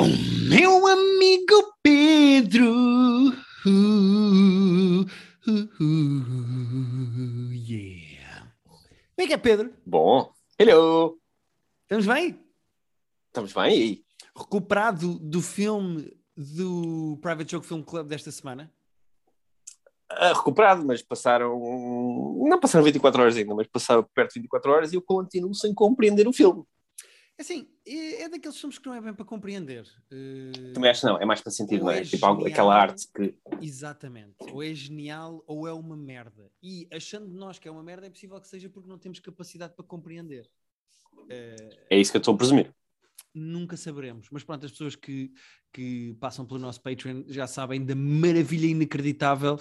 O meu amigo Pedro. Uh, uh, uh, yeah. Como é que é, Pedro? Bom, hello! Estamos bem? Estamos bem aí? Recuperado do filme do Private Joke Film Club desta semana? Ah, recuperado, mas passaram. Não passaram 24 horas ainda, mas passaram perto de 24 horas e eu continuo sem compreender o filme. Assim, é, é daqueles filmes que não é bem para compreender. Uh, Também acho que não, é mais para sentir, não é? é tipo genial. aquela arte que. Exatamente. Ou é genial ou é uma merda. E achando de nós que é uma merda, é possível que seja porque não temos capacidade para compreender. Uh, É isso que eu estou a presumir. nunca saberemos. Mas pronto, as pessoas que, que passam pelo nosso Patreon já sabem da maravilha inacreditável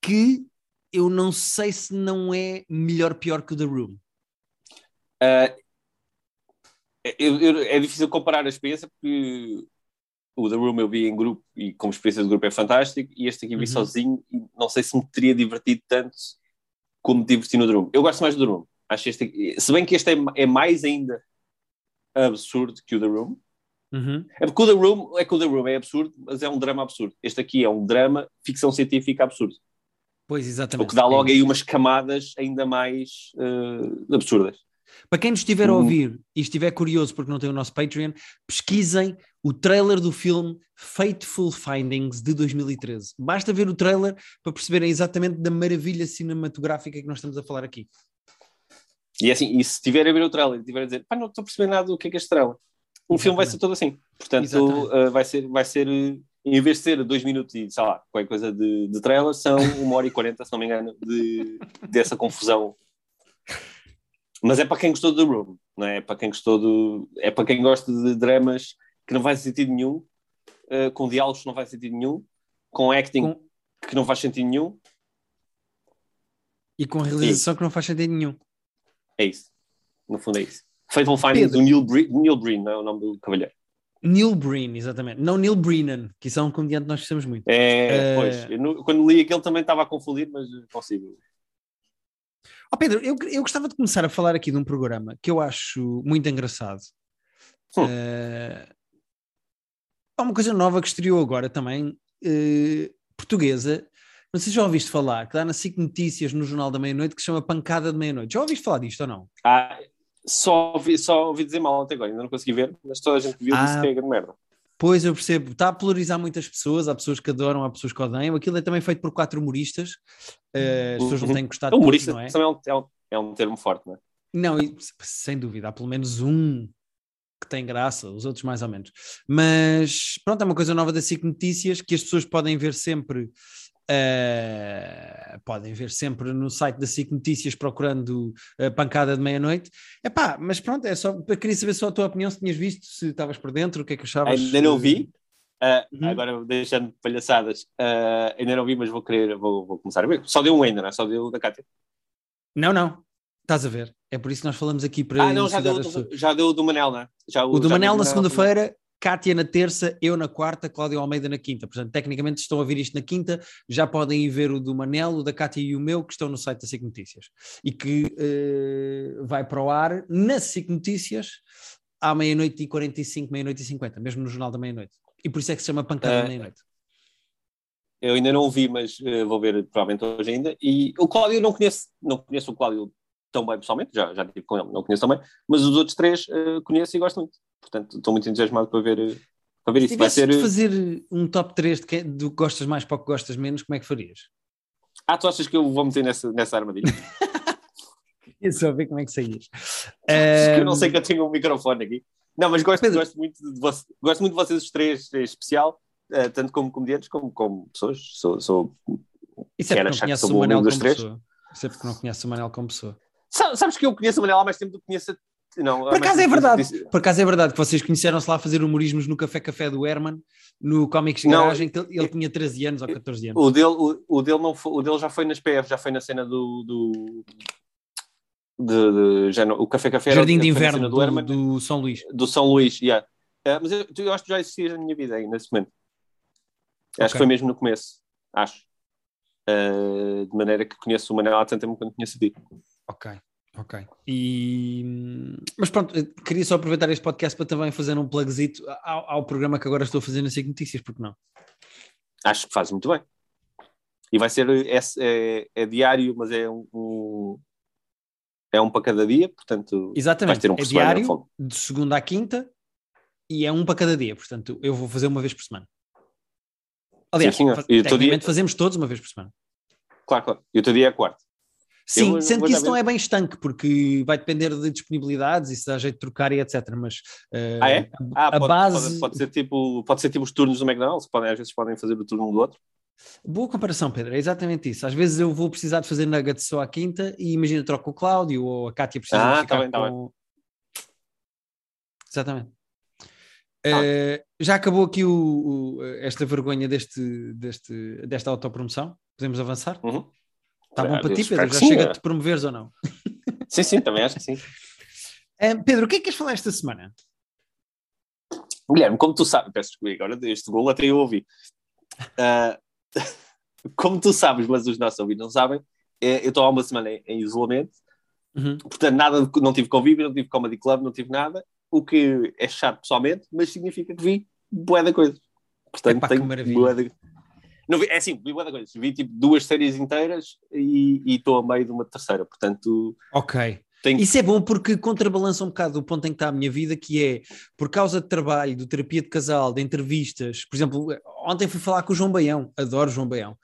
que eu não sei se não é melhor pior que o The Room. Ah, eu- é difícil comparar a experiência porque o The Room eu vi em grupo e como experiência de grupo é fantástico e este aqui vi Uhum. sozinho e não sei se me teria divertido tanto como me diverti no The Room. Eu gosto mais do The Room. Acho este se bem que este é, é mais ainda absurdo que o The Room. Uhum. É porque o The Room é que o The Room é absurdo, mas é um drama absurdo. Este aqui é um drama ficção científica absurdo. Pois, exatamente. O que dá logo É aí umas camadas ainda mais eh, absurdas. Para quem nos estiver a Hum. ouvir e estiver curioso porque não tem o nosso Patreon, pesquisem o trailer do filme Fateful Findings de 2013. Basta ver o trailer para perceberem exatamente da maravilha cinematográfica que nós estamos a falar aqui. E é assim, e se tiver a ver o trailer e tiver a dizer, pá, não estou a perceber nada do que é que é este trailer, o filme vai ser todo assim. Portanto, Exatamente. eh, vai ser, vai ser eh, em vez de ser dois minutos e, sei lá, qualquer coisa de, de trailer, são uma hora e quarenta, se não me engano, de, dessa confusão. Mas é para quem gostou do Room, não é? É para quem gostou do. É para quem gosta de dramas que não faz sentido nenhum, eh, com diálogos que não faz sentido nenhum, com acting Com- que não faz sentido nenhum. E com realização que não faz sentido nenhum. É isso. No fundo é isso. Fatal Findings Pedro. do Neil Breen, Neil Breen, não é o nome do cavalheiro. Neil Breen, exatamente. Não Neil Brennan, que isso é um comediante que nós gostamos muito. É, Eh, pois, eu quando li aquele também estava a confundir, mas consigo. Ó Pedro, eu, eu gostava de começar a falar aqui de um programa que eu acho muito engraçado. Hum. Eh, há uma coisa nova que estreou agora também, eh, portuguesa. Não sei se já ouviste falar, que dá na SIC Notícias no Jornal da Meia-Noite, que se chama Pancada de Meia-Noite. Já ouviste falar disto ou não? Ah, só, ouvi, só ouvi dizer mal até agora, ainda não consegui ver, mas toda a gente viu disse Ah. que é grande merda. Pois eu percebo, está a polarizar muitas pessoas, há pessoas que adoram, há pessoas que odeiam. Aquilo é também feito por quatro humoristas, eh, as pessoas não Uhum. têm gostado de Humorista todos, não é? também é um, é, um, é um termo forte, não é? Não, e- sem dúvida, há pelo menos um que tem graça, os outros mais ou menos. Mas pronto, é uma coisa nova da SIC Notícias que as pessoas podem ver sempre. Eh, podem ver sempre no site da SIC Notícias procurando a pancada de meia-noite. Epá, mas pronto, é só queria saber só a tua opinião, se tinhas visto, se estavas por dentro, o que é que achavas. Ainda não vi. Ah, Uhum. Agora deixando de palhaçadas, ah, ainda não vi, mas vou querer, vou, vou começar a ver. Só deu um ainda, não é? Só deu o da Cátia. Não, não, estás a ver. É por isso que nós falamos aqui para Ah, não, já deu, já deu o do Manel, não é? Já, O do já Manel na o segunda-feira, Cátia na terça, eu na quarta, Cláudio Almeida na quinta. Portanto, tecnicamente, se estão a ouvir isto na quinta, já podem ir ver o do Manel, o da Cátia e o meu, que estão no site da SIC Notícias. E que eh, vai para o ar na SIC Notícias à meia-noite e 45, meia-noite e 50, mesmo no Jornal da Meia-Noite. E por isso é que se chama Pancada Ah, da Meia-Noite. Eu ainda não o vi, mas eh, vou ver provavelmente hoje ainda. E o Cláudio eu não conheço, não conheço o Cláudio tão bem pessoalmente, já, já estive com ele, não conheço também, mas os outros três eh, conheço e gosto muito. Portanto, estou muito entusiasmado para ver, eh, para ver Se isso. Vai ser. de eh, fazer um top 3 de que, do que gostas mais para o que gostas menos, como é que farias? Ah, tu achas que eu vou meter nessa, nessa armadilha? Queria só ver como é que saías. Que eu não sei que eu tenho um microfone aqui. Não, mas gosto, Pedro. gosto, muito, de gosto muito de vocês os três, em especial, eh, tanto como comediantes como como pessoas. Sou, sou... Isso é porque não sou o Manel como pessoa. Isso é porque não conheces o Manel como pessoa. Sa- Sabes que eu conheço o Manel há mais tempo do que conheço. a- Não, Por acaso é verdade. Por acaso é verdade que vocês conheceram-se lá a fazer humorismos no Café Café do Herman, no Comics Não, Garagem, que ele, ele tinha 13 anos ou 14 anos. O dele, o, o dele não foi, o dele já foi nas PF, já foi na cena do. do de, de- já não- o Café Café era- Jardim de foi na Inverno do, do, Herman, do São Luís. do São Luís, yeah. Eh, mas eu, eu acho que já existias na minha vida aí, nesse momento. Acho que foi mesmo no começo, acho. Eh, de maneira que conheço o Manel há tanto tempo quanto conheço a ti. Ok. Ok. E... Mas pronto, queria só aproveitar este podcast para também fazer um plugzito ao, ao programa que agora estou a fazer na SIC Notícias, porque não? Acho que faz muito bem. E vai ser, é, é, é diário, mas é um, um, é um para cada dia, portanto Exatamente, ter um é diário, de segunda à quinta, e é um para cada dia, portanto eu vou fazer uma vez por semana. Aliás, sim, sim. tecnicamente dia... fazemos todos uma vez por semana. Claro, claro. E o teu dia é quarto. Sim, vou, sendo que isso não é bem estanque, porque vai depender de disponibilidades e se dá jeito de trocar e etc. Mas uh, ah, é? Ah, a pode, base. Pode, pode, ser tipo, pode ser tipo os turnos do McDonald's, podem, às vezes podem fazer o turno um do outro. Boa comparação, Pedro, é exatamente isso. Às vezes eu vou precisar de fazer nuggets só à quinta e imagina troco o Cláudio ou a Kátia precisa ah, ficar tá bem, tá com... Tá exatamente. Ah. Uh, já acabou aqui o, o, esta vergonha deste, deste, desta autopromoção? Podemos avançar? Uhum. Está bom para ti, Pedro? Já sim, chega de te promoveres ou não? Sim, sim, também acho que sim. Uh, Pedro, o que é que queres falar esta semana? Guilherme, como tu sabes, peço desculpa, agora este gol até eu ouvi. Uh, como tu sabes, mas os nossos ouvintes não sabem, é, eu estou há uma semana em, em isolamento, uhum. portanto, nada não tive convívio, não tive comedy club, não tive nada, o que é chato pessoalmente, mas significa que vi boa da coisa. Portanto, Epá, tenho boa de... Não vi, é assim, vi boa da coisa. Vi tipo duas séries inteiras e estou a meio de uma terceira, portanto. Ok. Tenho... Isso é bom porque contrabalança um bocado o ponto em que está a minha vida, que é por causa de trabalho, de terapia de casal, de entrevistas. Por exemplo, ontem fui falar com o João Baião, adoro João Baião,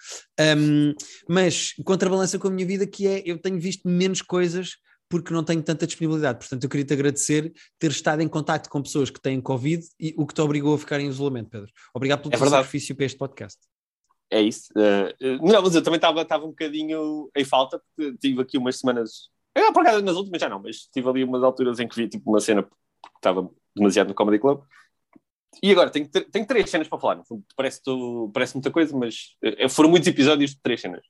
um, mas contrabalança com a minha vida, que é eu tenho visto menos coisas porque não tenho tanta disponibilidade. Portanto, eu queria te agradecer ter estado em contato com pessoas que têm Covid e o que te obrigou a ficar em isolamento, Pedro. Obrigado pelo é teu sacrifício para este podcast é isso. Uh, não, mas eu também estava um bocadinho em falta, porque tive aqui umas semanas. Eu, por acaso, nas últimas já não, mas tive ali umas alturas em que vi tipo, uma cena que estava demasiado no Comedy Club. E agora, tenho, tenho três cenas para falar. Parece, parece muita coisa, mas uh, foram muitos episódios de três cenas.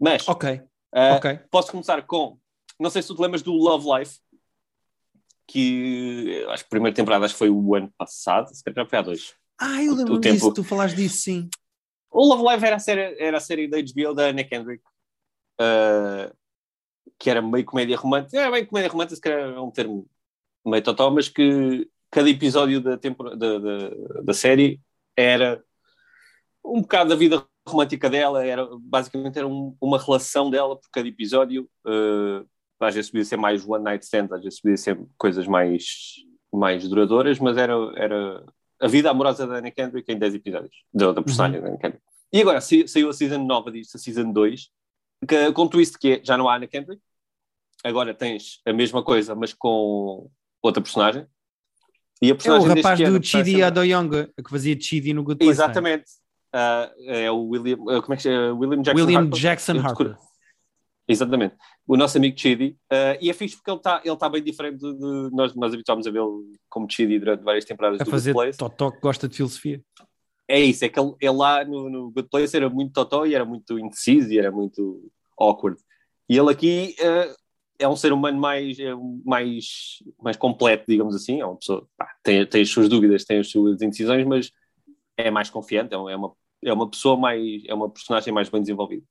Mas, ok. Uh, okay. posso começar com. Não sei se tu te lembras do Love Life, que acho que a primeira temporada acho que foi o ano passado, se calhar já foi há dois. Ah, eu lembro disso, tempo... tu falaste disso, sim. O Love Live era a série, era a série da HBO da Anna Kendrick, uh, que era meio comédia romântica. Era bem comédia romântica, se calhar é um termo meio total, mas que cada episódio da, da, da, da série era um bocado da vida romântica dela, era, basicamente era um, uma relação dela por cada episódio. Uh, às vezes podia ser mais one night stand, às vezes podia ser coisas mais, mais duradouras, mas era, era a vida amorosa da Anna Kendrick em 10 episódios, da, da personagem uhum. da Anna Kendrick. E agora saiu a season nova disto, a season 2, que, com twist que é, já não há Anna Kendrick, agora tens a mesma coisa, mas com outra personagem. E a personagem é o rapaz do Chidi Adoyonga, que fazia Chidi no Good Place. Exatamente. Uh, é o William, uh, como é que é? William Jackson William Harper. Jackson Harper. Exatamente. O nosso amigo Chidi. Uh, e é fixe porque ele está ele tá bem diferente de, de nós, nós habituámos a vê-lo como Chidi durante várias temporadas a do fazer Good Place. Totó que gosta de filosofia. É isso, é que ele, ele lá no, no, Good Place era muito Totó e era muito indeciso e era muito awkward. E ele aqui uh, é um ser humano mais, é mais, mais completo, digamos assim. É uma pessoa, pá, tem, tem as suas dúvidas, tem as suas indecisões, mas é mais confiante, é uma, é uma pessoa mais, é uma personagem mais bem desenvolvida.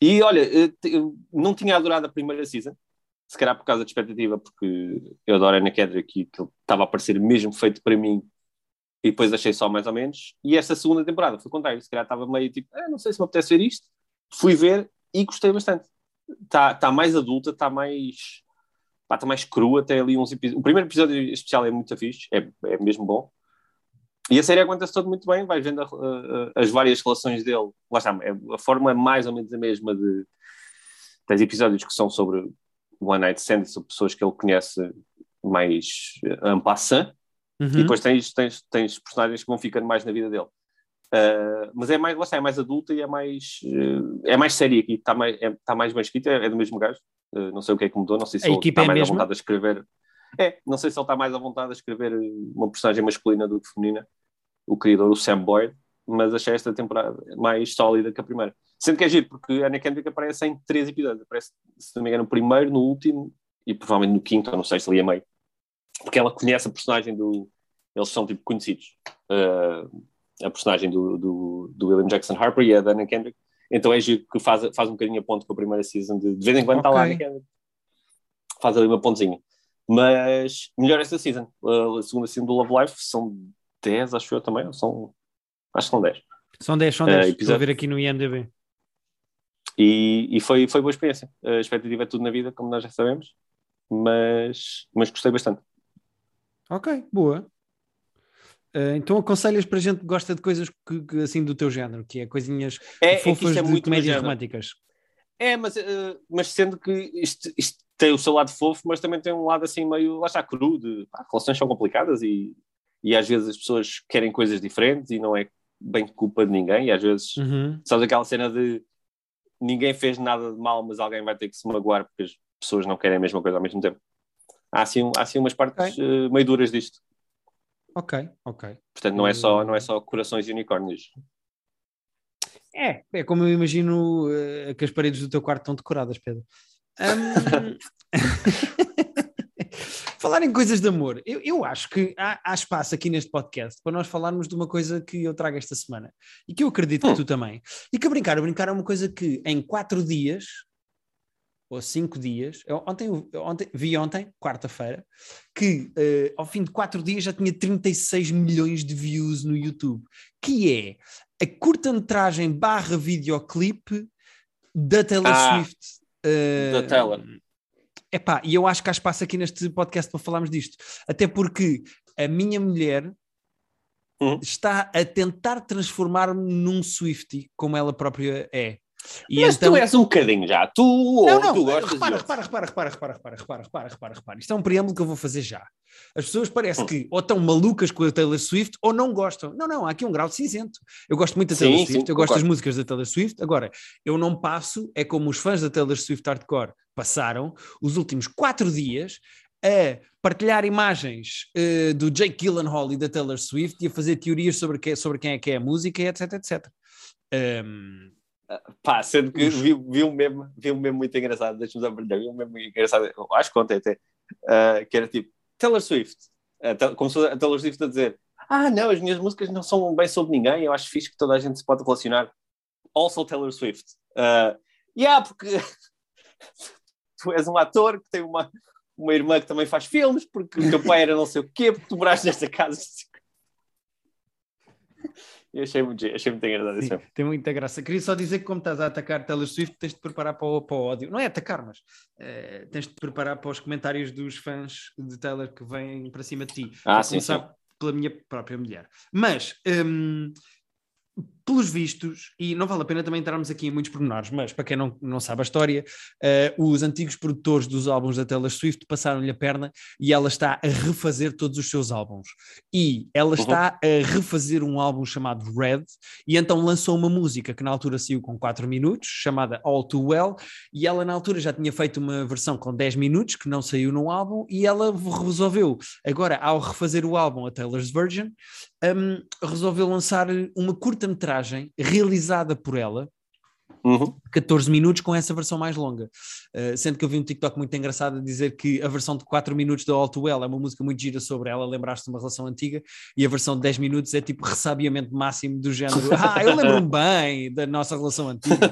E olha, eu não tinha adorado a primeira season, se calhar por causa de expectativa, porque eu adoro a Anna Kendrick e que estava a parecer mesmo feito para mim e depois achei só mais ou menos. E esta segunda temporada foi o contrário, se calhar estava meio tipo, ah, não sei se me apetece ver isto. Fui ver e gostei bastante. Está tá mais adulta, está mais. está mais crua, tem ali uns episódios. O primeiro episódio especial é muito fixe, é, é mesmo bom. E a série aguenta-se todo muito bem, vais vendo a, a, as várias relações dele. Lá está, é, a forma é mais ou menos a mesma de. Tens episódios que são sobre One Night Stand, sobre pessoas que ele conhece mais en passant, uhum. e depois tens, tens, tens personagens que vão ficando mais na vida dele. Uh, mas é mais, lá está, é mais adulta e é mais, uh, é mais séria aqui, está mais, é, tá mais bem escrita, é, é, do mesmo gajo. Uh, não sei o que é que mudou, não sei se a ele está é mais mesmo? à vontade de escrever. É, não sei se ele está mais à vontade a escrever uma personagem masculina do que feminina, o criador, o Sam Boyd, mas achei esta temporada mais sólida que a primeira. Sendo que é giro, porque a Anna Kendrick aparece em três episódios. Aparece, se não me engano, no primeiro, no último e provavelmente no quinto ou no sexto, ali a meio. Porque ela conhece a personagem do. Eles são tipo conhecidos. Uh, a personagem do, do, do, William Jackson Harper e a da Anna Kendrick. Então é giro que faz, faz um bocadinho a ponto com a primeira season. De, de vez em quando okay. está lá a Anna Kendrick. faz ali uma pontezinha. Mas melhor esta season. A segunda season do Love Life são 10, acho eu também, são. Acho que são 10. São 10, são 10. Uh, Estou a ver aqui no IMDB. E, e foi, foi boa experiência. A expectativa é tudo na vida, como nós já sabemos, mas, mas gostei bastante. Ok, boa. Uh, então aconselhas para gente que gosta de coisas que, que, assim do teu género, que é coisinhas é, fofas é de comédias românticas. É, mas, uh, mas sendo que isto, isto, tem o seu lado fofo, mas também tem um lado assim meio, lá está, cru, de pá, relações são complicadas e, e às vezes as pessoas querem coisas diferentes e não é bem culpa de ninguém, e às vezes, uhum. sabes aquela cena de ninguém fez nada de mal, mas alguém vai ter que se magoar porque as pessoas não querem a mesma coisa ao mesmo tempo. Há assim, há assim umas partes okay. uh, meio duras disto. Ok, ok. Portanto, não é só, não é só corações e unicórnios. É, é como eu imagino uh, que as paredes do teu quarto estão decoradas, Pedro. Um... Falar em coisas de amor, eu, eu acho que há, há, espaço aqui neste podcast para nós falarmos de uma coisa que eu trago esta semana e que eu acredito hum. que tu também. E que a brincar, a brincar é uma coisa que em quatro dias ou cinco dias, eu, ontem, ontem, vi ontem, quarta-feira, que uh, ao fim de quatro dias já tinha 36 milhões de views no YouTube, que é a curta-metragem barra videoclipe da Taylor ah, Swift. Uh, da Taylor. Epá, e eu acho que há espaço aqui neste podcast para falarmos disto. Até porque a minha mulher uhum. está a tentar transformar-me num Swifty, como ela própria é. E Mas então... tu és um bocadinho já, tu ou não, tu gostas repara, repara, repara, repara, repara, repara, repara, repara, repara, repara. Isto é um preâmbulo que eu vou fazer já. As pessoas parece hum. que ou estão malucas com a Taylor Swift ou não gostam. Não, não, há aqui um grau de cinzento. Eu gosto muito da Taylor sim, Swift, sim, eu gosto das músicas da Taylor Swift. Agora, eu não passo, é como os fãs da Taylor Swift Hardcore passaram os últimos quatro dias a partilhar imagens uh, do Jake Gyllenhaal e da Taylor Swift e a fazer teorias sobre, que, sobre quem é que é a música, etc, etc. Um, Pá, sendo que vi, vi, um meme, vi um meme muito engraçado, deixa-me aprender, vi um meme muito engraçado, acho que ontem até, uh, que era tipo, Taylor Swift, uh, começou a Taylor Swift a dizer, ah não, as minhas músicas não são bem sobre ninguém, eu acho fixe que toda a gente se pode relacionar, also Taylor Swift. Uh, yeah, porque tu és um ator que tem uma, uma irmã que também faz filmes, porque o teu pai era não sei o quê, porque tu moraste nesta casa eu achei muito, achei muito engraçado Sim, Tem muita graça. Queria só dizer que, como estás a atacar Taylor Swift, tens de preparar para o, para o ódio. Não é atacar, mas uh, tens de preparar para os comentários dos fãs de Taylor que vêm para cima de ti. Ah, sim, sim. pela minha própria mulher. Mas. Um, pelos vistos, e não vale a pena também entrarmos aqui em muitos pormenores, mas para quem não, não sabe a história, uh, os antigos produtores dos álbuns da Taylor Swift passaram-lhe a perna e ela está a refazer todos os seus álbuns. E ela uhum. está a refazer um álbum chamado Red, e então lançou uma música que na altura saiu com 4 minutos, chamada All Too Well, e ela na altura já tinha feito uma versão com 10 minutos, que não saiu no álbum, e ela resolveu, agora ao refazer o álbum, a Taylor's Version, um, resolveu lançar uma curta-metragem realizada por ela, Uhum. 14 minutos com essa versão mais longa. Uh, sendo que eu vi um TikTok muito engraçado a dizer que a versão de 4 minutos da All Too Well é uma música muito gira sobre ela, lembraste de uma relação antiga, e a versão de 10 minutos é tipo ressabiamento máximo do género. Ah, eu lembro-me bem da nossa relação antiga.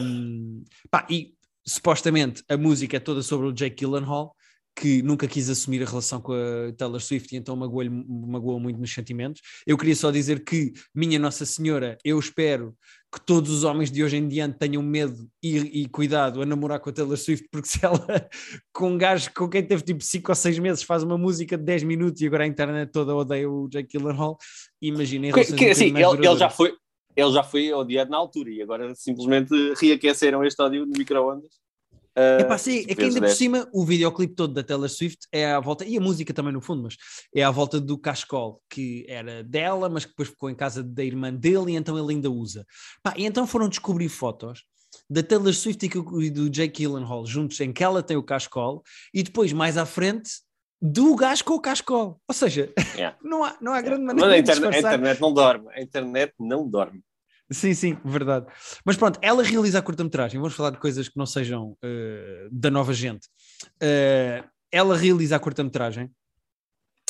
Um, pá, e supostamente a música é toda sobre o Jake Gyllenhaal, que nunca quis assumir a relação com a Taylor Swift e então magoou, magoou muito nos sentimentos. Eu queria só dizer que, minha Nossa Senhora, eu espero que todos os homens de hoje em diante tenham medo e, e cuidado a namorar com a Taylor Swift, porque se ela, com um gajo com quem teve tipo 5 ou 6 meses, faz uma música de 10 minutos e agora a internet toda odeia o Jake Gyllenhaal, imaginem. Que, que, assim, ele, ele já foi. Ele já foi odiado na altura e agora simplesmente reaqueceram este ódio no micro-ondas Uh, é pá, sim, é que ainda por cima o videoclipe todo da Taylor Swift é à volta, e a música também no fundo, mas é à volta do Cascol, que era dela, mas que depois ficou em casa da irmã dele e então ele ainda usa. Pá, e então foram descobrir fotos da Taylor Swift e do Jake Gyllenhaal juntos em que ela tem o Cascol e depois mais à frente do gajo com o Cascol. Ou seja, yeah. não, há, não há grande yeah. maneira mas a internet, a internet não dorme, a internet não dorme. Sim, sim, verdade. Mas pronto, ela realiza a curta-metragem. Vamos falar de coisas que não sejam uh, da nova gente. Uh, ela realiza a curta-metragem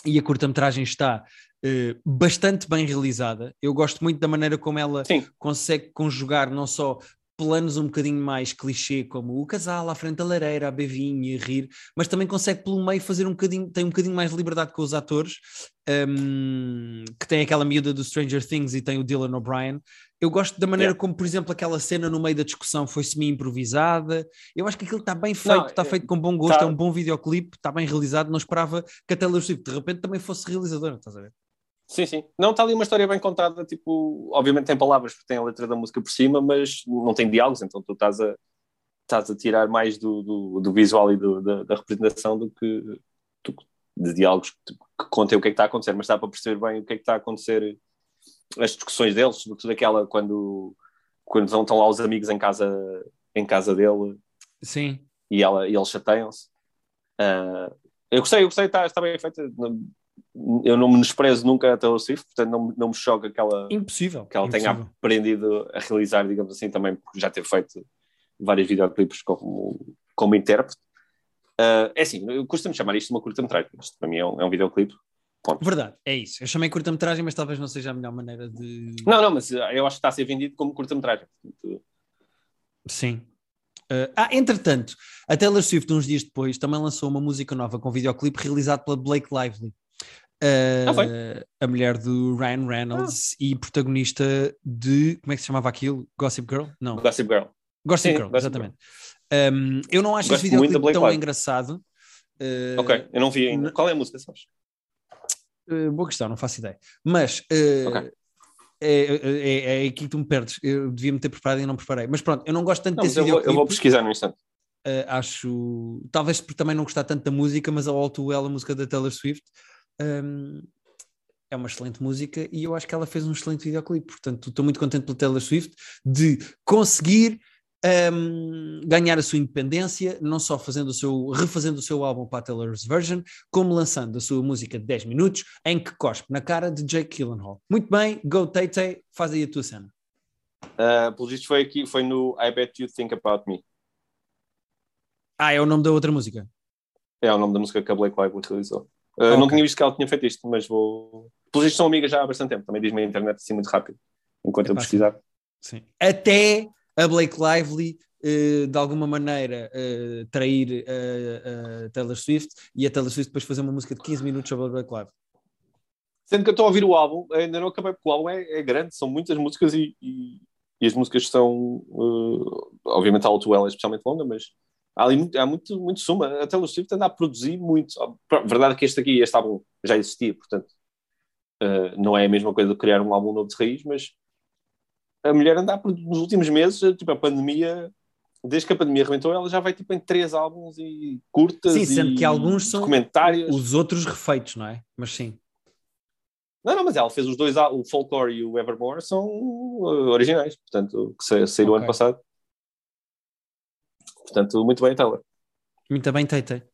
e a curta-metragem está uh, bastante bem realizada. Eu gosto muito da maneira como ela sim. consegue conjugar não só planos um bocadinho mais clichê, como o casal à frente da lareira, a bevinha, a rir, mas também consegue pelo meio fazer um bocadinho, tem um bocadinho mais de liberdade com os atores, um, que tem aquela miúda do Stranger Things e tem o Dylan O'Brien. Eu gosto da maneira yeah. como, por exemplo, aquela cena no meio da discussão foi semi-improvisada. Eu acho que aquilo está bem feito, está é, feito com bom gosto, tá. é um bom videoclipe, está bem realizado. Não esperava que a Taylor Swift de repente também fosse realizadora, estás a ver? Sim, sim. Não, está ali uma história bem contada, tipo, obviamente tem palavras porque tem a letra da música por cima, mas não tem diálogos, então tu estás a, estás a tirar mais do, do, do visual e do, da, da, representação do que do, de diálogos que, que contem o que é que está a acontecer, mas dá para perceber bem o que é que está a acontecer, as discussões deles, sobretudo aquela quando, quando estão lá os amigos em casa, em casa dele. Sim. E, ela, e eles chateiam-se. Uh, eu gostei, eu gostei, está, está bem feita eu não me desprezo nunca a Taylor Swift, portanto não, não me choca que ela, Impossível. Que ela Impossível. tenha aprendido a realizar, digamos assim, também porque já teve feito vários videoclipes como, como intérprete. Uh, é assim, eu costumo chamar isto de uma curta-metragem, isto para mim é um, é um videoclipe. Ponto. Verdade, é isso. Eu chamei curta-metragem, mas talvez não seja a melhor maneira de. Não, não, mas eu acho que está a ser vendido como curta-metragem. Sim. Uh, ah, entretanto, a Taylor Swift, uns dias depois, também lançou uma música nova com videoclipe realizado pela Blake Lively. Uh, ah, a mulher do Ryan Reynolds ah. e protagonista de como é que se chamava aquilo? Gossip Girl? Não. Gossip Girl. Gossip Sim, Girl, Gossip exatamente. Girl. Um, eu não acho Gosto esse videoclipe tão Live. engraçado. Uh, ok, eu não vi ainda. Qual é a música, sabes? Uh, boa questão, não faço ideia. Mas uh, okay. é, é, é, aí que tu me perdes. Eu devia me ter preparado e não preparei. Mas pronto, eu não gosto tanto não, desse eu vou, eu vou pesquisar no instante. acho, talvez por também não gostar tanto da música, mas a All Too Well, a música da Taylor Swift, um, é uma excelente música e eu acho que ela fez um excelente videoclipe. Portanto, estou muito contente pela Taylor Swift de conseguir um, ganhar a sua independência, não só fazendo o seu, refazendo o seu álbum para a Taylor's Version, como lançando a sua música de 10 minutos em que cospe na cara de Jake Gyllenhaal. Muito bem, go Tay Tay, faz aí a tua cena. Uh, pelo visto foi aqui, foi no I Bet You Think About Me. Ah, é o nome da outra música? É o nome da música que a Blake Lively realizou. Uh, okay. Não tinha visto que ela tinha feito isto, mas vou. Pelos vistos são amigas já há bastante tempo. Também diz-me a internet assim muito rápido, enquanto é eu pesquisar. Sim. Até a Blake Lively uh, de alguma maneira uh, trair a Taylor Swift e a Taylor Swift depois fazer uma música de 15 minutos sobre a Blake Lively. Sendo que eu estou a ouvir o álbum, ainda não acabei porque o álbum é, é grande, são muitas músicas e, e, e as músicas são, obviamente a All é especialmente longa, mas há ali muito, há muito, muito suma. A Taylor Swift anda a produzir muito. A verdade é que este aqui, este álbum já existia, portanto, uh, não é a mesma coisa de criar um álbum novo de raiz, mas a mulher anda a produzir nos últimos meses, tipo, a pandemia, desde que a pandemia arrebentou, ela já vai tipo em três álbuns e curtas sim, sendo que alguns são. Os outros refeitos, não é? Mas sim. Não, não, mas ela fez os dois, o Folklore e o Evermore são uh, originais, portanto, que saíram okay. ano passado. Portanto, muito bem, Taylor. Muito bem, Teite.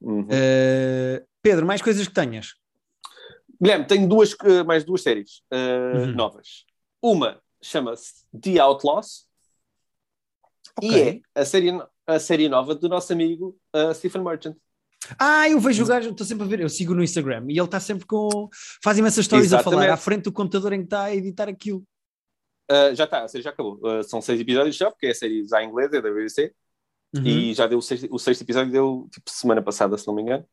Uhum. Uh, Pedro, mais coisas que tenhas? Guilherme, tenho duas, uh, mais duas séries uh, uhum. novas. Uma chama-se The Outlaws okay. e é a série, a série nova do nosso amigo Stephen Merchant. Ah, eu vejo o gajo, estou sempre a ver, eu sigo no Instagram e ele está sempre com. faz imensas histórias a falar à frente do computador em que está a editar aquilo. Uh, já está, a série já acabou. Uh, são seis episódios já, porque é a série já em inglês, é da BBC. Uhum. E já deu o sexto, o sexto episódio, deu tipo semana passada, se não me engano.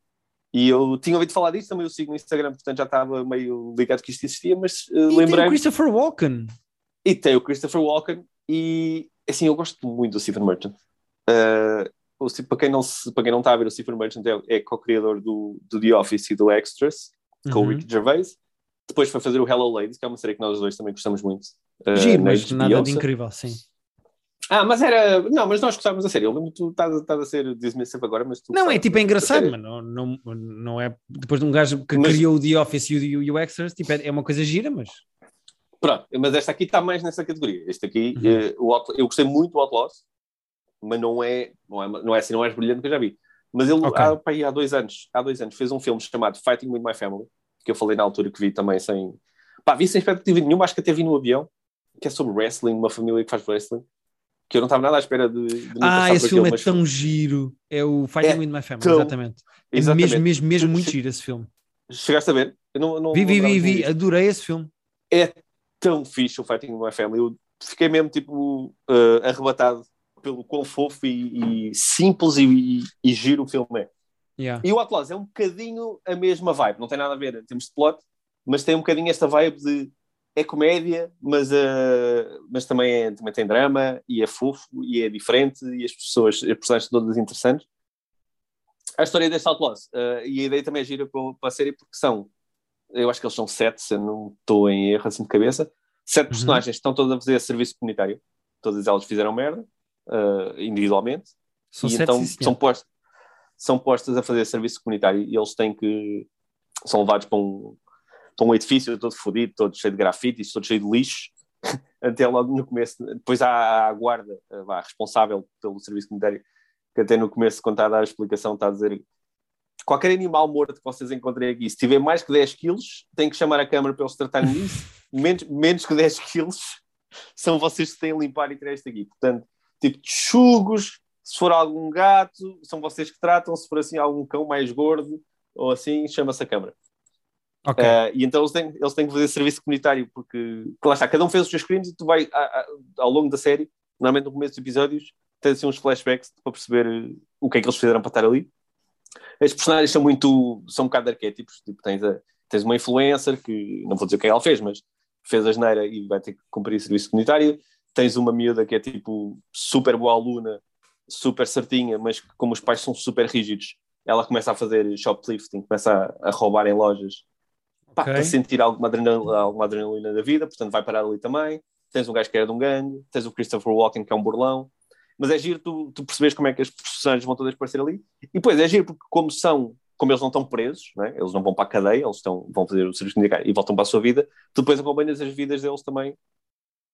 E eu tinha ouvido falar disso, também eu sigo no Instagram, portanto já estava meio ligado que isto existia, mas uh, e lembrei. Tem o Christopher Walken. E tem o Christopher Walken, e assim, eu gosto muito do Stephen Merchant. Uh, para, quem não se, para quem não está a ver, o Stephen Merchant é, é co-criador do, do The Office e do Extras, uhum. com o uhum. Ricky Gervais. Depois foi fazer o Hello Ladies, que é uma série que nós dois também gostamos muito. Uh, Giro, mas nada de incrível, sim. Ah, mas era. Não, mas nós gostávamos da série. Eu lembro que tu estás, estás a ser dismissive agora, mas tu. Não, é tipo é engraçado, mas não, não, não é. Depois de um gajo que mas... criou o The Office e o, e o Extras, tipo, é, é uma coisa gira, mas. Pronto, mas esta aqui está mais nessa categoria. Este aqui, uhum. uh, eu gostei muito do Outlaws, mas não é, não é, não é assim, não é brilhante que eu já vi. Mas ele, okay. há, há, dois anos, há dois anos, fez um filme chamado Fighting with My Family, que eu falei na altura que vi também sem. Pá, vi sem expectativa nenhuma, acho que até vi no avião, que é sobre wrestling, uma família que faz wrestling, que eu não estava nada à espera de. de ah, esse filme aquilo, é tão giro. É o Fighting é with My Family, tão... exatamente. É exatamente. mesmo, mesmo, mesmo muito giro esse filme. Chegaste a ver? Eu não, não, vi, vi, vi, vi, adorei esse filme. É tão fixe o Fighting with My Family. Eu fiquei mesmo tipo uh, arrebatado pelo quão fofo e, e simples e, e, giro o filme é. Yeah. E o Outlaws é um bocadinho a mesma vibe, não tem nada a ver em termos de plot, mas tem um bocadinho esta vibe de é comédia, mas, uh, mas também, é, também tem drama e é fofo e é diferente e as pessoas, as personagens todas interessantes. A história deste Outlaws uh, e a ideia também é gira para, para a série porque são, eu acho que eles são sete, se eu não estou em erro assim de cabeça, sete uhum. personagens estão todas a fazer serviço comunitário, todas elas fizeram merda uh, individualmente são e sete, então sim, são postas, são postas a fazer serviço comunitário e eles têm que são levados para um, para um edifício todo fodido, todo cheio de grafites, todo cheio de lixo, até logo no começo. Depois há a guarda vá, responsável pelo serviço comunitário, que até no começo, quando está a dar a explicação, está a dizer qualquer animal morto que vocês encontrem aqui, se tiver mais que 10 quilos, tem que chamar a câmara para eles tratarem disso. menos, menos que 10 quilos são vocês que têm a limpar e tirar isto aqui. Portanto, tipo de chugos, se for algum gato, são vocês que tratam, se for assim algum cão mais gordo ou assim, chama-se a câmara. Okay. Uh, e então eles têm, eles têm que fazer serviço comunitário, porque lá está, cada um fez os seus crimes e tu vai a, a, ao longo da série, normalmente no começo dos episódios, tens assim uns flashbacks para perceber o que é que eles fizeram para estar ali. As personagens são muito, são um bocado de arquétipos, tipo, tens, a, tens uma influencer que, não vou dizer o que é ela fez, mas fez a geneira e vai ter que cumprir serviço comunitário. Tens uma miúda que é tipo super boa aluna, super certinha, mas que, como os pais são super rígidos, ela começa a fazer shoplifting, começa a, a roubar em lojas pá, okay. para sentir alguma adrenalina, alguma adrenalina da vida, portanto vai parar ali também. Tens um gajo que era de um gangue, tens o Christopher Walken que é um burlão, mas é giro tu, tu percebes como é que as personagens vão todas aparecer ali. E depois é giro porque, como são, como eles não estão presos, né? eles não vão para a cadeia, eles estão, vão fazer o serviço militar e voltam para a sua vida, tu depois acompanhas as vidas deles também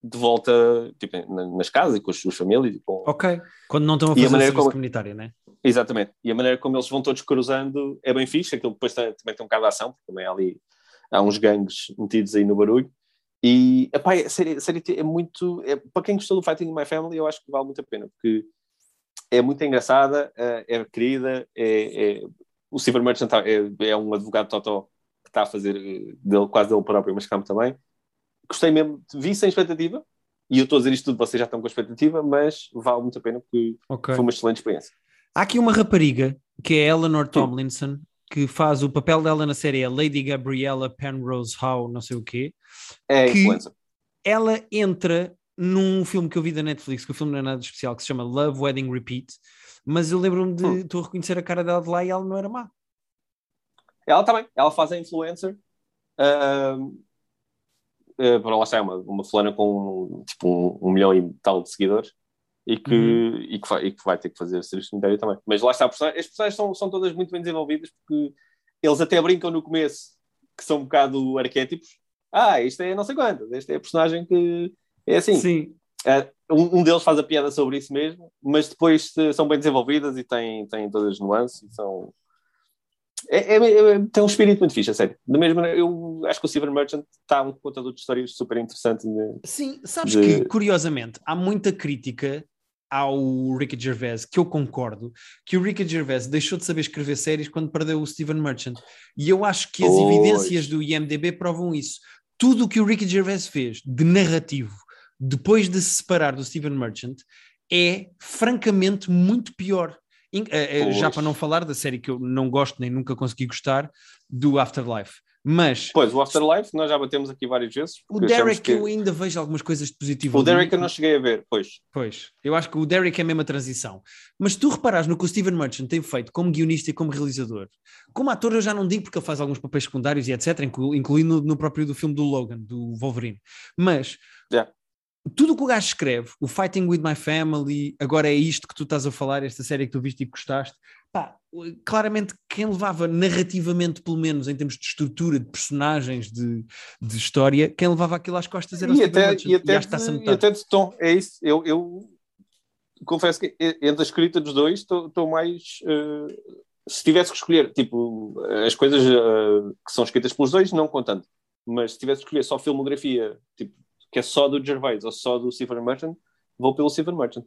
de volta tipo, nas casas e com as suas famílias. Com... Ok, quando não estão a fazer a serviço como... comunitário, né? Exatamente, e a maneira como eles vão todos cruzando é bem fixe, aquilo depois também tem um bocado de ação, porque também há ali há uns gangues metidos aí no barulho. E epá, a, série, a série é muito. É, para quem gostou do Fighting in My Family, eu acho que vale muito a pena, porque é muito engraçada, é, é querida. É, é, o Stephen Merchant tá, é, é um advogado totó que está a fazer eh, dele, quase dele próprio, mas campo também. Gostei mesmo, vi sem expectativa, e eu estou a dizer isto tudo, vocês já estão com expectativa, mas vale muito a pena porque okay. foi uma excelente experiência. Há aqui uma rapariga que é Eleanor Tomlinson, que faz o papel dela na série, a Lady Gabriella Penrose Howe, não sei o quê. É que influencer. Ela entra num filme que eu vi da Netflix, que o filme não é nada especial, que se chama Love Wedding Repeat, mas eu lembro-me de hum. tu reconhecer a cara dela de lá e ela não era má. Ela também, ela faz a influencer. Uh, uh, para lá está, é uma, uma fulana com tipo um, um milhão e tal de seguidores e que, uhum. e, que vai, e que vai ter que fazer serviço comunitário também. Mas lá está, as personagens são, são todas muito bem desenvolvidas porque eles até brincam no começo que são um bocado arquétipos. Ah, isto é não sei quanto, este é a personagem que é assim. Sim. Uh, um, um, deles faz a piada sobre isso mesmo, mas depois uh, são bem desenvolvidas e têm, têm todas as nuances e são. É, é, é, tem um espírito muito fixe, a sério. Da mesma maneira, eu acho que o Steven Merchant está um contador de histórias super interessante. De, Sim, sabes de... que, curiosamente, há muita crítica ao Ricky Gervais, que eu concordo, que o Ricky Gervais deixou de saber escrever séries quando perdeu o Steven Merchant. E eu acho que as pois. evidências do IMDB provam isso. Tudo o que o Ricky Gervais fez de narrativo depois de se separar do Steven Merchant é francamente muito pior. Eh, eh, já para não falar da série que eu não gosto nem nunca consegui gostar, do Afterlife. Mas. Pois, o Afterlife, nós já batemos aqui várias vezes. O Derek, que... eu ainda vejo algumas coisas de positivo. O Derek eu não cheguei a ver, pois. Pois, eu acho que o Derek é a mesma transição. Mas tu reparas no que o Steven Merchant tem feito como guionista e como realizador. Como ator, eu já não digo porque ele faz alguns papéis secundários e etc., incluindo no próprio do filme do Logan, do Wolverine. Mas. Yeah tudo o que o gajo escreve, o Fighting with My Family, agora é isto que tu estás a falar, esta série que tu viste e que gostaste, pá, claramente quem levava narrativamente, pelo menos em termos de estrutura, de personagens, de, de história, quem levava aquilo às costas era e o até, e até, de, e até de tom, é isso, eu, eu confesso que entre a escrita dos dois estou mais... Uh, se tivesse que escolher, tipo, as coisas uh, que são escritas pelos dois, não contando, mas se tivesse que escolher só filmografia, tipo, que é só do Gervais ou só do Stephen Merchant, vou pelo Stephen Merchant.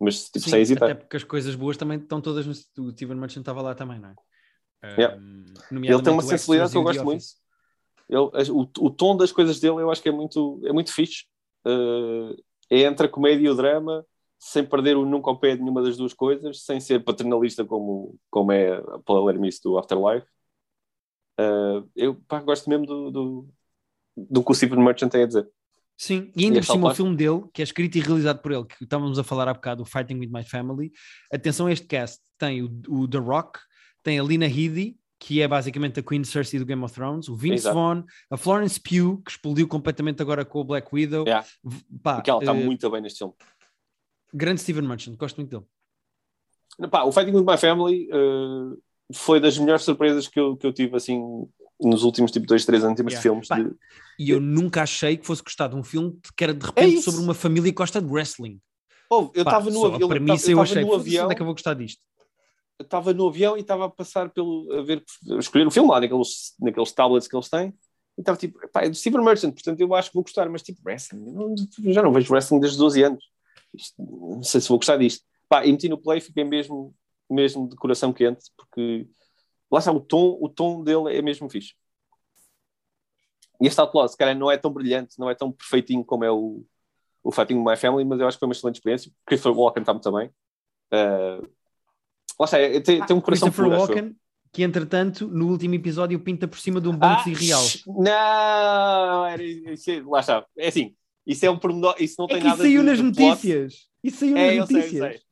Mas tipo, Sim, sem hesitar. Até porque as coisas boas também estão todas no. O Stephen Merchant estava lá também, não é? Yeah. Um, ele tem uma sensibilidade que eu gosto muito. Ele, o, o tom das coisas dele eu acho que é muito, é muito fixe. uh, é entre a comédia e o drama, sem perder o nunca ao pé de nenhuma das duas coisas, sem ser paternalista como, como é a Palermo do Afterlife. Uh, eu pá, gosto mesmo do, do, do que o Stephen Merchant tem a dizer. Sim, e ainda e por cima o filme dele, que é escrito e realizado por ele, que estávamos a falar há bocado, o Fighting With My Family. Atenção a este cast, tem o, o The Rock, tem a Lina Headey, que é basicamente a Queen Cersei do Game of Thrones, o Vince Exato. Vaughn, a Florence Pugh, que explodiu completamente agora com o Black Widow. Yeah. Pá, Porque ela está uh, muito bem neste filme. Grande Steven Merchant, gosto muito dele. Pá, o Fighting With My Family uh, foi das melhores surpresas que eu, que eu tive assim nos últimos tipo dois, três anos yeah. de filmes. Pá, de... E eu nunca achei que fosse gostar de um filme que era de repente é sobre uma família que gosta de wrestling. Oh, eu estava no, avião. Para mim, eu, eu achei, no avião. Onde é que eu vou gostar disto? estava no avião e estava a passar pelo. a ver, a escolher o filme lá naqueles, naqueles tablets que eles têm. E estava tipo, pá, é do Steven Merchant, portanto eu acho que vou gostar, mas tipo, wrestling, não, já não vejo wrestling desde 12 anos. Isto, não sei se vou gostar disto. Pá, e meti no play, fiquei mesmo, mesmo de coração quente, porque lá está, o tom, o tom dele é mesmo fixe. E este Outlaw, se calhar, não é tão brilhante, não é tão perfeitinho como é o, o Fighting My Family, mas eu acho que foi uma excelente experiência. Christopher Walken está muito bem. Uh, Lá está, é, tem, tem um coração Christopher puro, Walken, que entretanto, no último episódio, pinta por cima de um Banksy ah, real. Não, era, isso, lá está. É assim, isso é um pormenor, isso não é tem nada isso saiu nas notícias. Isso saiu é, nas notícias. Sei, sei.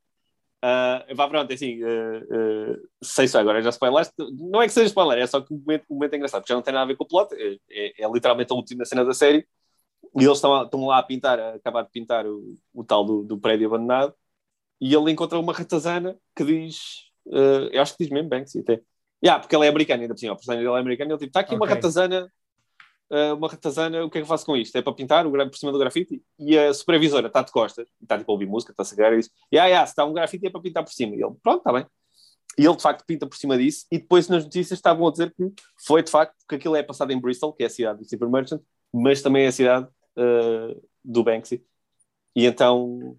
Uh, vá, pronto, é assim, uh, uh, sei só agora, já spoiler Não é que seja spoiler, é só que o momento, o momento é engraçado, porque já não tem nada a ver com o plot, é, é, é literalmente a última cena da série. E eles estão, estão lá a pintar, a acabar de pintar o, o tal do, do prédio abandonado. E ele encontra uma ratazana que diz eu acho que diz mesmo Banksy até. Yeah, porque ele é americano, ainda por cima, a personagem dele é americana. Ele tipo, está aqui okay. uma ratazana, uma ratazana, o que é que eu faço com isto? É para pintar o por cima do grafite? E a supervisora está de costas, está tipo a ouvir música, está a cegar e diz: yeah, yeah, se está um grafite é para pintar por cima. E ele, pronto, está bem. E ele de facto pinta por cima disso. E depois nas notícias estavam a dizer que foi de facto que aquilo é passado em Bristol, que é a cidade do Super Merchant, mas também é a cidade uh, do Banksy. E então,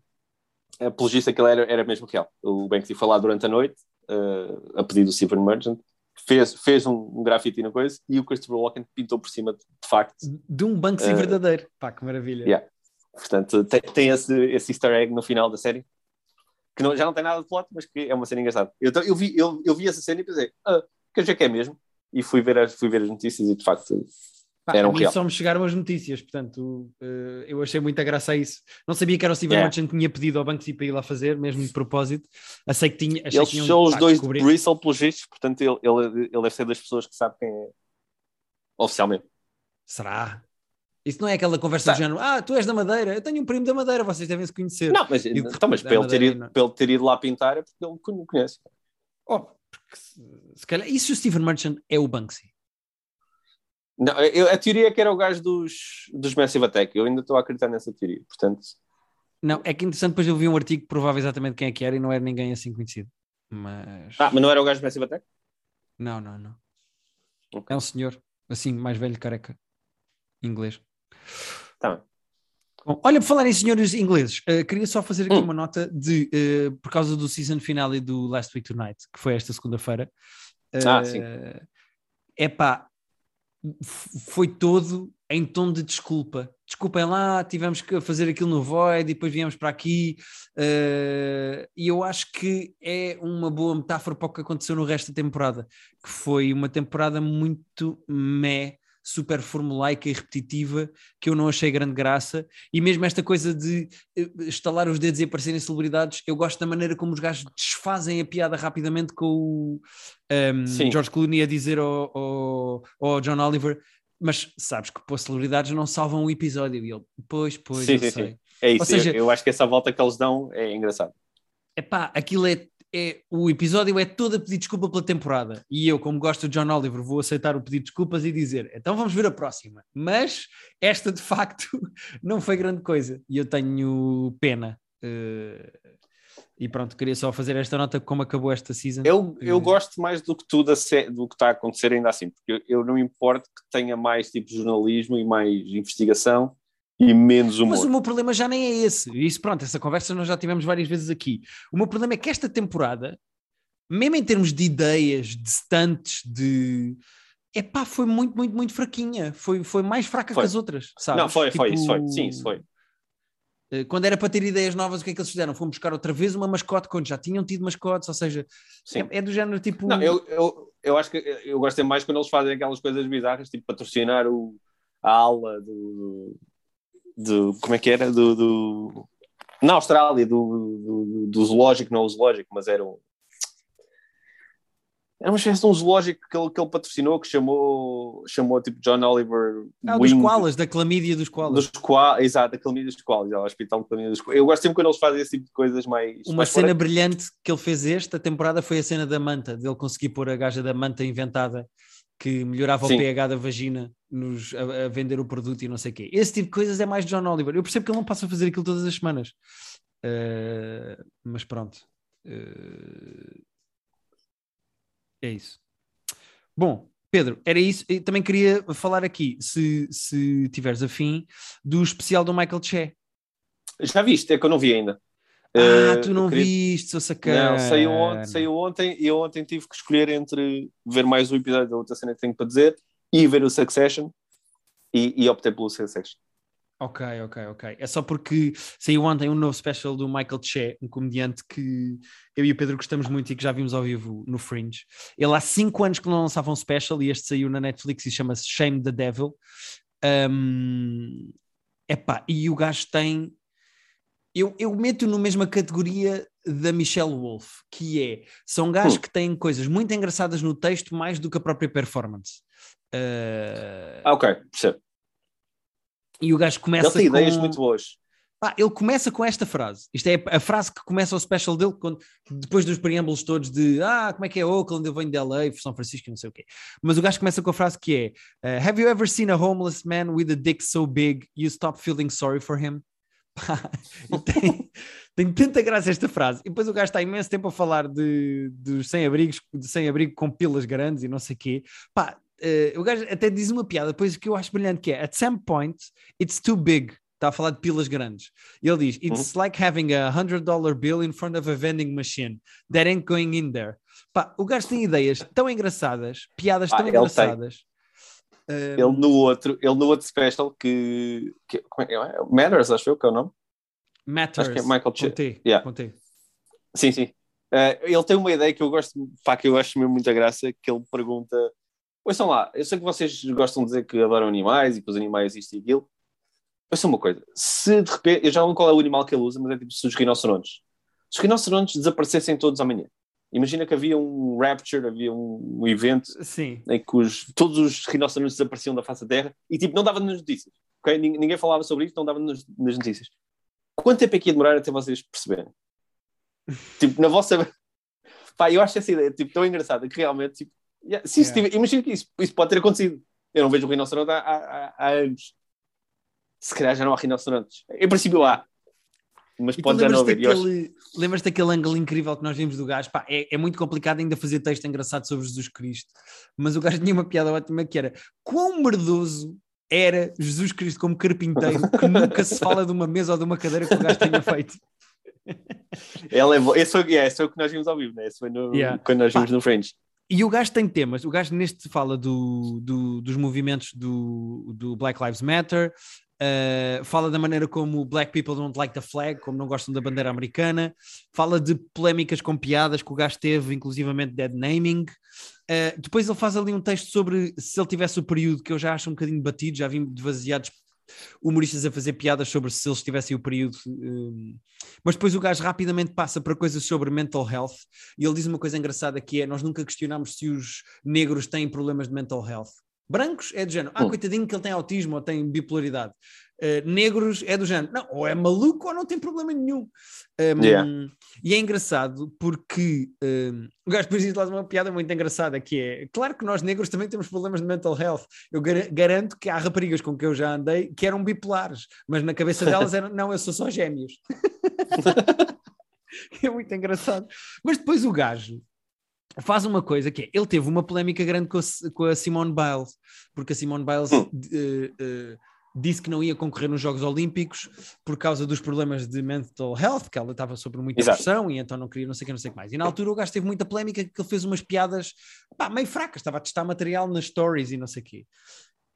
pelo visto, aquilo era, era mesmo real. O Banksy foi lá durante a noite uh, a pedido do Stephen Merchant, fez, fez um, um grafite na coisa e o Christopher Walken pintou por cima de, de facto. De um Banksy uh, verdadeiro. Pá, que maravilha. Yeah. Portanto, tem, tem esse, esse easter egg no final da série que não, já não tem nada de plot, mas que é uma cena engraçada. Eu, eu, vi, eu, eu vi essa cena e pensei, ah, quer dizer que é mesmo? E fui ver, as, fui ver as notícias e de facto Pá, era um real. só me chegaram as notícias, portanto uh, eu achei muita graça a isso. Não sabia que era o Steven yeah. Merchant que tinha pedido ao Banksy para ir lá fazer, mesmo de propósito. Achei que tinha. Achei Eles que são os dois de Bristol, pelos vistos, portanto ele, ele, ele deve ser das pessoas que sabe quem é oficialmente. Será? Isso não é aquela conversa tá. do género, ah, tu és da Madeira, eu tenho um primo da Madeira, vocês devem se conhecer. Não, mas, e, então, mas para, ele ter ido, ele ter ido lá pintar é porque ele conhece. Oh, porque, se calhar, e se o Steven Merchant é o Banksy? Não, eu, a teoria é que era o gajo dos, dos Massive Attack. Eu ainda estou a acreditar nessa teoria, portanto. Não, é que interessante, depois eu vi um artigo que provava exatamente quem é que era e não era ninguém assim conhecido. Mas. Ah, mas não era o gajo do Massive Attack? Não, não, não. Okay. É um senhor, assim, mais velho, careca, inglês. Tá bem. Bom, olha, por falar em senhores ingleses, uh, queria só fazer aqui hum. uma nota de, uh, por causa do season finale do Last Week Tonight, que foi esta segunda-feira. Uh, ah, sim. É pá, foi todo em tom de desculpa. Desculpem lá, tivemos que fazer aquilo no Void e depois viemos para aqui. Uh, e eu acho que é uma boa metáfora para o que aconteceu no resto da temporada, que foi uma temporada muito meh super formulaica e repetitiva que eu não achei grande graça. E mesmo esta coisa de eh, estalar os dedos e aparecerem celebridades, eu gosto da maneira como os gajos desfazem a piada rapidamente com o um, George Clooney a dizer ao, ao, ao, John Oliver. Mas sabes que pôr celebridades não salvam o episódio. E ele, pois, pois, sim, sim, sei. Sim. É isso, seja, eu, eu acho que essa volta que eles dão é engraçado. Epá, aquilo é é, o episódio é todo a pedir desculpa pela temporada. E eu, como gosto de John Oliver, vou aceitar o pedido de desculpas e dizer: então vamos ver a próxima. Mas esta, de facto, não foi grande coisa. E eu tenho pena. Uh, e pronto, queria só fazer esta nota como acabou esta season. Eu, eu uh, gosto mais do que tudo do que está a acontecer ainda assim, porque eu, eu não importo que tenha mais tipo de jornalismo e mais investigação e menos humor. Mas o meu problema já nem é esse. Isso, pronto, essa conversa nós já tivemos várias vezes aqui. O meu problema é que esta temporada, mesmo em termos de ideias, de stunts, de. Epá, foi muito, muito, muito fraquinha. Foi, foi mais fraca foi. que as outras, sabe? Não, foi, tipo... foi, isso foi. Sim, isso foi. Uh, quando era para ter ideias novas, o que é que eles fizeram? Foram buscar outra vez uma mascote quando já tinham tido mascotes, ou seja, é, é, do género tipo. Não, eu, eu, eu acho que eu gosto mais quando eles fazem aquelas coisas bizarras, tipo patrocinar o, a aula do, do, do como é que era? Do, do na Austrália, do, do, do zoológico, não o zoológico, mas era um, era uma espécie de um zoológico que ele, que ele patrocinou, que chamou, chamou tipo John Oliver. Ah, Wing, dos koalas, da clamídia dos koalas. Dos koalas, exato, da clamídia dos koalas, o hospital de clamídia dos koalas. Eu gosto sempre quando eles fazem esse tipo de coisas mais. Uma mais cena fora. brilhante que ele fez esta temporada foi a cena da manta, dele conseguir pôr a gaja da manta inventada que melhorava Sim. o pH da vagina nos, a, a, vender o produto e não sei o quê. Esse tipo de coisas é mais John Oliver. Eu percebo que ele não passa a fazer aquilo todas as semanas. Uh, mas pronto. Uh, é isso. Bom, Pedro, era isso. Eu também queria falar aqui, se, se tiveres afim, do especial do Michael Che. Já viste? É que eu não vi ainda. Ah, uh, tu não queria... viste, sou sacana. Não, saiu ontem, saiu ontem e eu ontem tive que escolher entre ver mais um episódio da outra cena que tenho para dizer e ver o Succession e, e optei pelo Succession. Ok, ok, ok. É só porque saiu ontem um novo special do Michael Che, um comediante que eu e o Pedro gostamos muito e que já vimos ao vivo no Fringe. Ele há cinco anos que não lançava um special e este saiu na Netflix e chama-se Shame the Devil. Um, epá, e o gajo tem. Eu, eu meto na mesma categoria da Michelle Wolf, que é são gajos hum. que têm coisas muito engraçadas no texto mais do que a própria performance. Uh... Ah, ok, percebo. E o gajo começa. Ele tem com... ideias muito boas. Ah, ele começa com esta frase. Isto é a frase que começa o special dele, quando, depois dos preâmbulos todos de ah, como é que é Oakland, eu venho de LA, São Francisco, não sei o quê. Mas o gajo começa com a frase que é: uh, Have you ever seen a homeless man with a dick so big you stop feeling sorry for him? tem, tem tanta graça esta frase. E depois o gajo está imenso tempo a falar de, de sem-abrigos, de sem-abrigo com pilas grandes e não sei o quê. Pá, uh, o gajo até diz uma piada, depois que eu acho brilhante, que é At some point, it's too big. Está a falar de pilas grandes. E ele diz: It's uhum. like having a hundred dollar bill in front of a vending machine. That ain't going in there. Pá, o gajo tem ideias tão engraçadas, piadas tão ah, engraçadas. Um... Ele no outro, ele no outro special que, que é, é? Matters, acho eu que é o nome. Matters. Acho que é Michael Ch Ch yeah. Sim, sim. Uh, ele tem uma ideia que eu gosto, pá, que eu acho mesmo muita graça, que ele pergunta Ouçam lá, eu sei que vocês gostam de dizer que adoram animais e que os animais isto e aquilo. Ouçam uma coisa, se de repente, eu já não qual é o animal que ele usa, mas é tipo se os rinocerontes. Se os rinocerontes desaparecessem todos amanhã. Imagina que havia um rapture, havia um, evento Sim. em que os, todos os rinocerontes desapareciam da face da Terra e tipo, não dava nas notícias. Okay? Ninguém falava sobre isso, não dava nas, nas notícias. Quanto tempo é que ia demorar até vocês perceberem? tipo, na vossa. Pá, eu acho essa ideia tipo, tão engraçada que realmente tipo, Yeah, se yeah. Tiver, imagina que isso, isso pode ter acontecido. Eu não vejo o rinoceronte há, há, há anos. Se calhar já não há rinocerontes. Em princípio há. Mas e pode já não haver. Daquele, Lembras-te daquele ângulo incrível que nós vimos do gajo? Pá, é, é, muito complicado ainda fazer texto engraçado sobre Jesus Cristo. Mas o gajo tinha uma piada ótima que era quão merdoso era Jesus Cristo como carpinteiro que nunca se fala de uma mesa ou de uma cadeira que o gajo tenha feito. Ele é, esse, foi, esse foi o que nós vimos ao vivo, né? esse foi no, yeah. quando nós vimos Pá, no French. E o gajo tem temas, o gajo neste fala do, do dos movimentos do, do Black Lives Matter, uh, fala da maneira como Black people don't like the flag, como não gostam da bandeira americana, fala de polémicas com piadas que o gajo teve, inclusivamente dead naming. Uh, depois ele faz ali um texto sobre se ele tivesse o período que eu já acho um bocadinho batido, já vim devaziados humoristas a fazer piadas sobre se eles tivessem o período. Um... Mas depois o gajo rapidamente passa para coisas sobre mental health e ele diz uma coisa engraçada que é: nós nunca questionamos se os negros têm problemas de mental health. Brancos é do género, ah, coitadinho que ele tem autismo ou tem bipolaridade. Uh, negros é do género, não, ou é maluco ou não tem problema nenhum. Um, yeah. E é engraçado porque um, o gajo depois diz lá uma piada muito engraçada que é, claro que nós negros também temos problemas de mental health. Eu gar garanto que há raparigas com que eu já andei que eram bipolares, mas na cabeça delas eram, não, eu sou só gêmeos. é muito engraçado. Mas depois o gajo faz uma coisa que é, ele teve uma polémica grande com a, com a Simone Biles, porque a Simone Biles uh, uh, disse que não ia concorrer nos Jogos Olímpicos por causa dos problemas de mental health, que ela estava sob muita Exato. pressão e então não queria não sei o que, não sei o que mais. E na altura o gajo teve muita polémica que ele fez umas piadas pá, meio fracas, estava a testar material nas stories e não sei o quê.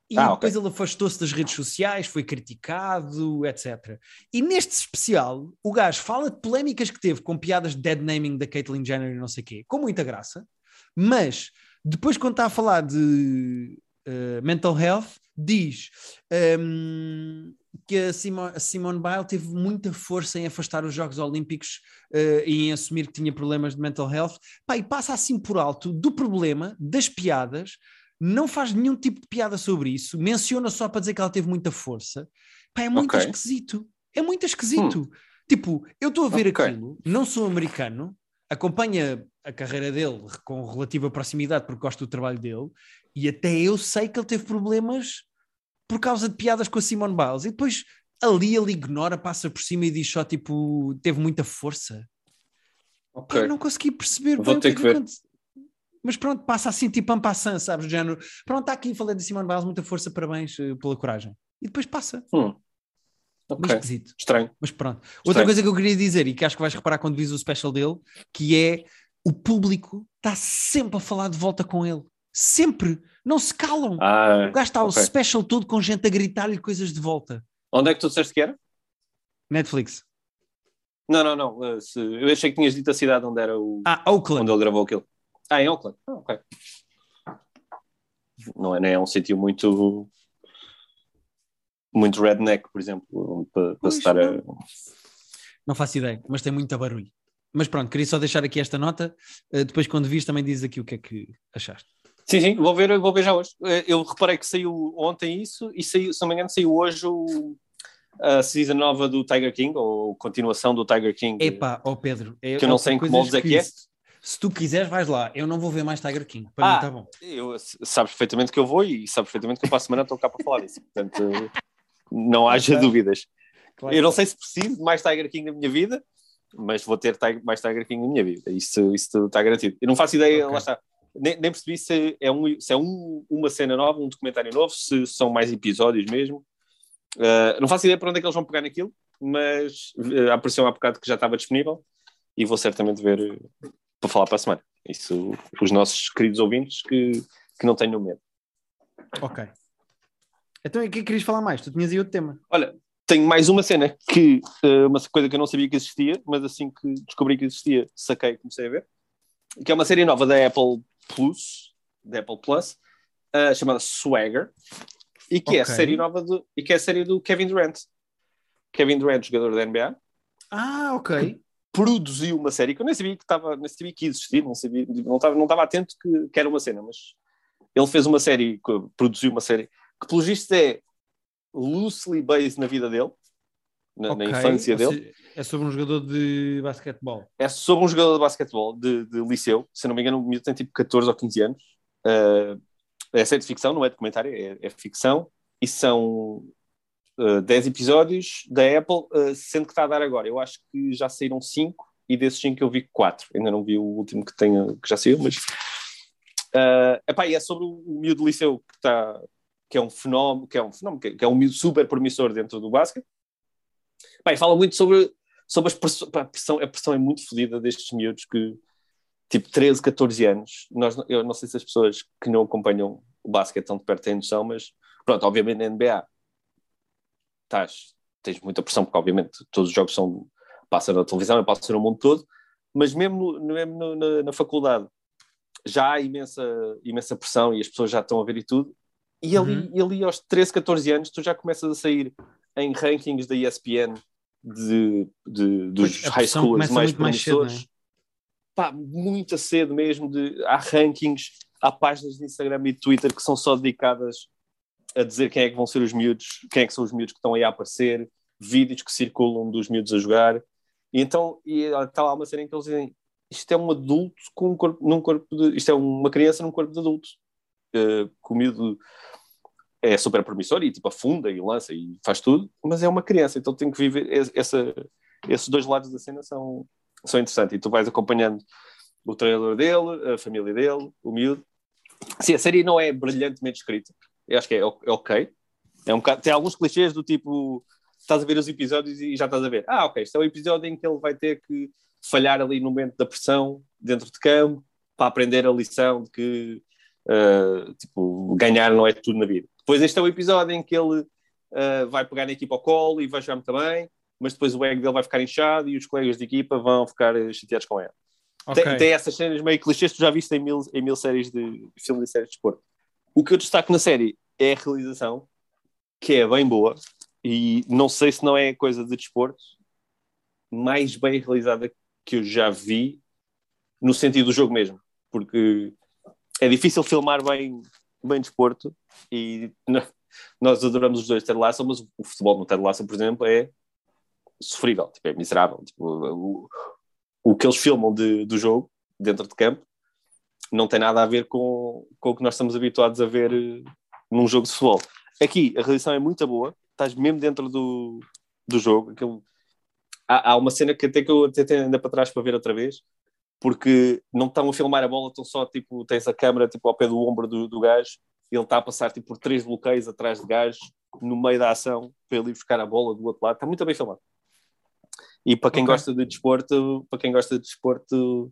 E ah, depois okay. ele afastou-se das redes sociais, foi criticado, etc. E neste especial, o gajo fala de polémicas que teve com piadas de dead naming da Caitlyn Jenner e não sei o quê, com muita graça, mas depois, quando está a falar de uh, mental health, diz um, que a, Simo, a Simone Biles teve muita força em afastar os Jogos Olímpicos uh, e em assumir que tinha problemas de mental health. Pá, e passa assim por alto do problema, das piadas, não faz nenhum tipo de piada sobre isso, menciona só para dizer que ela teve muita força. Pá, é muito okay. esquisito. É muito esquisito. Hum. Tipo, eu estou a ver okay. aquilo, não sou americano, acompanha a carreira dele com relativa proximidade porque gosto do trabalho dele e até eu sei que ele teve problemas por causa de piadas com a Simone Biles e depois ali ele ignora, passa por cima e diz só tipo, teve muita força. Okay. Eu não consegui perceber. Vou ter que, que ver. Mas pronto, passa assim tipo ampassant, sabes? De género, pronto, está aqui, falei de Simone Biles, muita força, parabéns uh, pela coragem. E depois passa. Hum. Okay. esquisito. Estranho. Mas pronto. Estranho. Outra coisa que eu queria dizer, e que acho que vais reparar quando vis o special dele, que é o público está sempre a falar de volta com ele. Sempre. Não se calam. Ah, o gajo está okay. o special todo com gente a gritar-lhe coisas de volta. Onde é que tu disseste que era? Netflix. Não, não, não. Eh, eu achei que tinhas dito a cidade onde era o. Ah, Oakland. Onde ele gravou aquilo. Ah, em Oakland. Ah, ok. Não é, não é um sítio muito. Muito redneck, por exemplo, para, para estar a. Não faço ideia, mas tem muito barulho. Mas pronto, queria só deixar aqui esta nota. Uh, depois, quando vis, também dizes aqui o que é que achaste. Sim, sim, vou ver, vou ver já hoje. Eh, eu reparei que saiu ontem isso e saiu, se não me engano, saiu hoje o, a season nova do Tiger King, ou continuação do Tiger King. Epá, ó oh Pedro, é, que eu não sei em que moldes é que é. Se tu quiseres, vais lá. Eu não vou ver mais Tiger King. Para ah, mim está bom. Eu, sabes perfeitamente que eu vou e sabes perfeitamente que eu para a semana estou cá para falar disso. Portanto, não haja claro. dúvidas. Claro. Eu não sei se preciso de mais Tiger King na minha vida, mas vou ter mais Tiger King na minha vida. Isso, isso está garantido. Eu não faço ideia, okay. lá está. Nem, nem, percebi se é, um, se é um, uma cena nova, um documentário novo, se são mais episódios mesmo. Uh, não faço ideia para onde é que eles vão pegar naquilo, mas uh, apareceu há bocado que já estava disponível e vou certamente ver uh, para falar para a semana. Isso, os nossos queridos ouvintes que, que não tenham medo. Ok. Então, o que é querias falar mais? Tu tinhas aí outro tema. Olha, tenho mais uma cena que uma coisa que eu não sabia que existia, mas assim que descobri que existia, saquei e comecei a ver, que é uma série nova da Apple Plus, da Apple Plus, uh, chamada Swagger, e que okay. é a série nova do, e que é a série do Kevin Durant. Kevin Durant, jogador da NBA. Ah, ok. Produziu uma série que eu nem sabia que estava, nem sabia que existia, não sabia, não estava, não estava atento que, que era uma cena, mas ele fez uma série, produziu uma série que, pelo visto, é loosely based na vida dele, na, okay. na infância dele. É sobre um jogador de basquetebol. É sobre um jogador de basquetebol de, de liceu, se não me engano, o miúdo tem tipo 14 ou 15 anos. Uh, é série de ficção, não é documentário, é, é ficção, e são uh, 10 episódios da Apple, uh, sendo que está a dar agora. Eu acho que já saíram 5 e desses 5 eu vi 4. Ainda não vi o último que, tenha, que já saiu, mas. Uh, epá, e é sobre o, o miúdo do liceu que está que é um fenómeno, que é um fenómeno, que é um super promissor dentro do basquete. Bem, fala muito sobre, sobre as a pressão, a pressão é muito fodida destes miúdos que, tipo, 13, 14 anos, nós, eu não sei se as pessoas que não acompanham o basquete tão de perto têm noção, mas, pronto, obviamente na NBA estás, tens muita pressão, porque obviamente todos os jogos são, passam na televisão e passam no mundo todo, mas mesmo, mesmo no, na, na faculdade já há imensa, imensa pressão e as pessoas já estão a ver e tudo, e ali, uhum. ali aos 13, 14 anos, tu já começas a sair em rankings da ESPN de, de dos pois, high schools mais promissores. Mais cedo, é? Pá, muito cedo mesmo. De, há rankings, há páginas de Instagram e Twitter que são só dedicadas a dizer quem é que vão ser os miúdos, quem é que são os miúdos que estão aí a aparecer, vídeos que circulam dos miúdos a jogar. E então e está lá uma série em que eles dizem isto é um adulto com um corpo, num corpo de, isto é uma criança num corpo de adulto. Uh, com o miúdo é super promissor e tipo afunda e lança e faz tudo, mas é uma criança, então tem que viver essa, esses dois lados da cena são, são interessantes e tu vais acompanhando o treinador dele, a família dele, o miúdo. Sim, a série não é brilhantemente escrita, eu acho que é, é ok. É um bocado, tem alguns clichês do tipo estás a ver os episódios e já estás a ver, ah, ok, este é o episódio em que ele vai ter que falhar ali no momento da pressão dentro de campo para aprender a lição de que uh, tipo, ganhar não é tudo na vida. Depois este é o episódio em que ele uh, vai pegar a equipa ao colo e vai jogar muito bem, mas depois o ego dele vai ficar inchado e os colegas de equipa vão ficar chateados com ele. Okay. Tem, tem, essas cenas meio clichês, tu já viste em mil, em mil séries de filmes e séries de esporte. O que eu destaco na série é a realização, que é bem boa, e não sei se não é coisa de desporto mais bem realizada que eu já vi no sentido do jogo mesmo, porque é difícil filmar bem, bem desporto e nós adoramos os dois Ted Lasso, mas o futebol no Ted Lasso, por exemplo, é sofrível, tipo, é miserável. Tipo, o, o que eles filmam de, do jogo, dentro de campo, não tem nada a ver com, com o que nós estamos habituados a ver eh, num jogo de futebol. Aqui a realização é muito boa, estás mesmo dentro do, do jogo. Aquilo, há, há uma cena que até que eu até tenho ainda para trás para ver outra vez, porque não estão a filmar a bola, estão só tipo, tens a câmera tipo, ao pé do ombro do, do gajo, ele está a passar tipo, por três bloqueios atrás de gajo, no meio da ação, para ele ir buscar a bola do outro lado. Está muito bem filmado. E para quem okay. gosta de desporto, para quem gosta de desporto,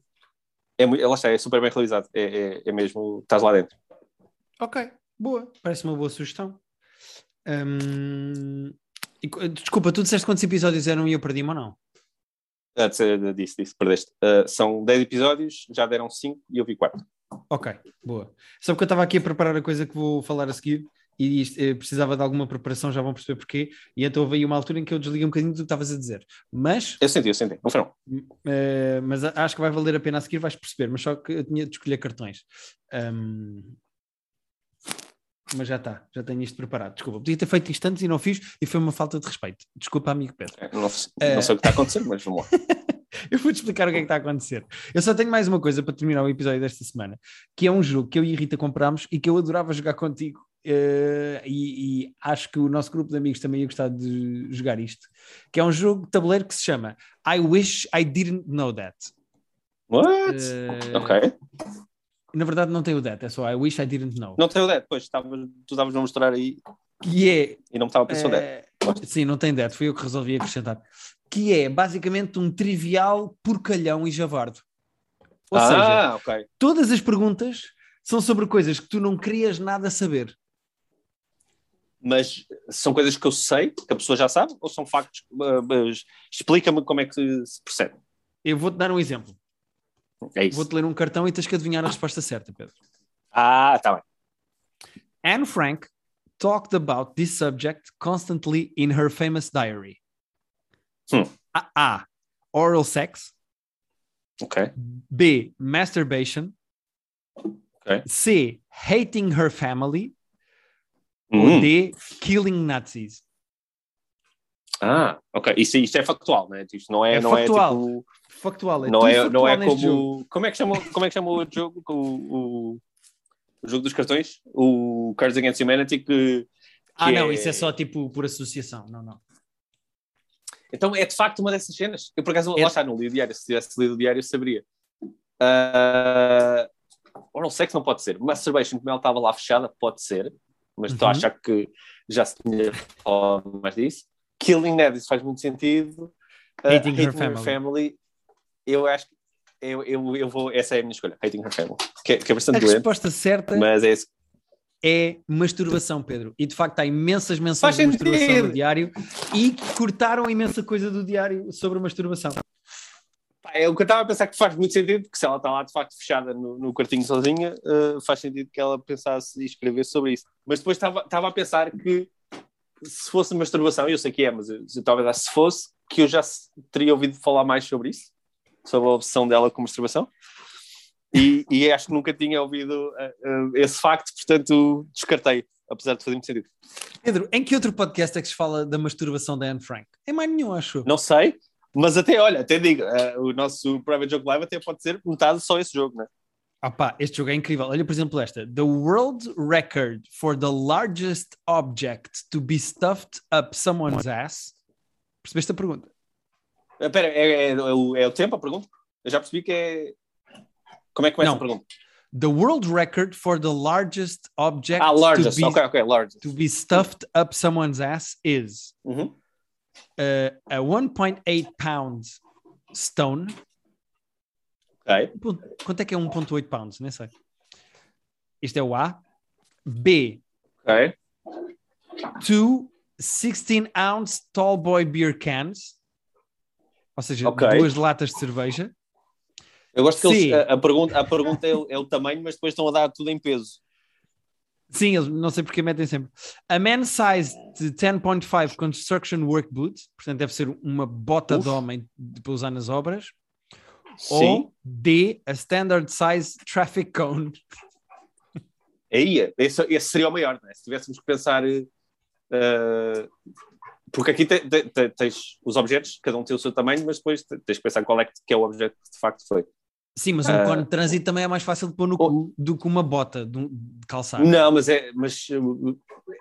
é, lá está, é super bem realizado. É, é, é mesmo, estás lá dentro. Ok, boa. Parece uma boa sugestão. Hum, desculpa, tu disseste quantos episódios eram e eu perdi-me ou não? Ah, disse, disse, perdeste. Uh, são 10 episódios, já deram 5 e eu vi 4. Ok, boa. Só porque eu estava aqui a preparar a coisa que vou falar a seguir e isto, eh, precisava de alguma preparação, já vão perceber porquê. E então houve aí uma altura em que eu desliguei um bocadinho do que estavas a dizer. Mas. Eu senti, eu senti, não foi não. Uh, mas acho que vai valer a pena a seguir, vais perceber. Mas só que eu tinha de escolher cartões. Um, mas já está, já tenho isto preparado. Desculpa, podia ter feito isto antes e não fiz, e foi uma falta de respeito. Desculpa, amigo Pedro. É, não, não, sei o que está a acontecer, mas vamos lá. eu vou-te explicar o que é que está a acontecer. Eu só tenho mais uma coisa para terminar o episódio desta semana, que é um jogo que eu e a Rita comprámos e que eu adorava jogar contigo. Uh, e, e, acho que o nosso grupo de amigos também ia gostar de jogar isto, que é um jogo de tabuleiro que se chama I Wish I Didn't Know That. What? Uh, ok. Na verdade não tem o that, é só I wish I didn't know. Não tem o that, pois, tava, tu estavas a mostrar aí. Que é. E não estava a pensar o that. Sim, não tem that, fui eu que resolvi acrescentar. Que é basicamente um trivial porcalhão e javardo. Ou ah, seja, okay. todas as perguntas são sobre coisas que tu não querias nada saber. Mas são coisas que eu sei, que a pessoa já sabe, ou são factos? Uh, Explica-me como é que se percebe. Eu vou-te dar um exemplo. É Vou-te ler um cartão e tens que adivinhar a resposta certa, Pedro. Ah, tá bem. Anne Frank talked about this subject constantly in her famous diary. Hmm. A. A. Oral sex. Okay. B. Masturbation. Okay. C. Hating her family. Ou hum. D. Killing Nazis. Ah, ok. Isso, isto é factual, né? Isto não é, é não é factual. é tipo. Factual, é não é, factual não é como. Jogo. Como é que chama, como é que chama o jogo? O, o, o jogo dos cartões? O Cards Against Humanity que. que ah, não, é... isso é só tipo por associação, não, não. Então é de facto uma dessas cenas. Eu por acaso, é... lá está, não li o diário. Se tivesse lido o diário, eu saberia. Uh... Oral sex não pode ser. Masturbation, como ela estava lá fechada, pode ser. Mas estou uhum. a achar que já se tinha falado mais disso. Killing Ned, isso faz muito sentido. Uh, hating, hating her, family. family. Eu acho que eu, eu, eu vou, essa é a minha escolha, Hating Her Family. Que, é, que é bastante A doente, resposta certa mas é, é masturbação, Pedro. E de facto há imensas menções de masturbação no diário e cortaram imensa coisa do diário sobre masturbação. É o que eu estava a pensar que faz muito sentido, porque se ela está lá de facto fechada no, no quartinho sozinha, uh, faz sentido que ela pensasse e escrevesse sobre isso. Mas depois estava, estava a pensar que se fosse masturbação, eu sei que é, mas eu, talvez se fosse, que eu já teria ouvido falar mais sobre isso, sobre a obsessão dela com masturbação. E, e acho que nunca tinha ouvido uh, uh, esse facto, portanto descartei, apesar de fazer muito sentido. Pedro, em que outro podcast é que se fala da masturbação da Anne Frank? Em mais nenhum, acho. Não sei, mas até, olha, até digo, uh, o nosso Private Joke Live até pode ser metade só esse jogo, né? Opa, este jogo é incrível. Olha, por exemplo, esta. The world record for the largest object to be stuffed up someone's ass. Percebeste a pergunta? Espera, é, é, é, o, é o tempo a pergunta? Eu já percebi que é... Como é que começa Não. a pergunta? The world record for the largest object ah, largest. To, be, okay, okay, largest. to be stuffed up someone's ass is uh a 1.8 pounds stone Okay. Quanto é que é 1.8 pounds? Nem sei. Isto é o A. B. Okay. two 16 ounce tall boy beer cans, ou seja, Ok. duas latas de cerveja. Eu gosto que eles, a, a pergunta, a pergunta é, o- é o tamanho, mas depois estão a dar tudo em peso. Sim, eles não sei porque metem sempre. A man-sized 10.5 construction work boot, portanto deve ser uma bota Uf. de homem de- para usar nas obras. Sim. Ou D, a standard size traffic cone. Aí, esse, esse seria o maior, não é? Se tivéssemos que pensar. eh, porque aqui te- te- te- tens os objetos, cada um tem o seu tamanho, mas depois te- tens que pensar qual é que, que é o objeto que de facto foi. Sim, mas um Ah. cone de trânsito também é mais fácil de pôr no cu do que uma bota de, de calçado. Não, mas é, mas uh,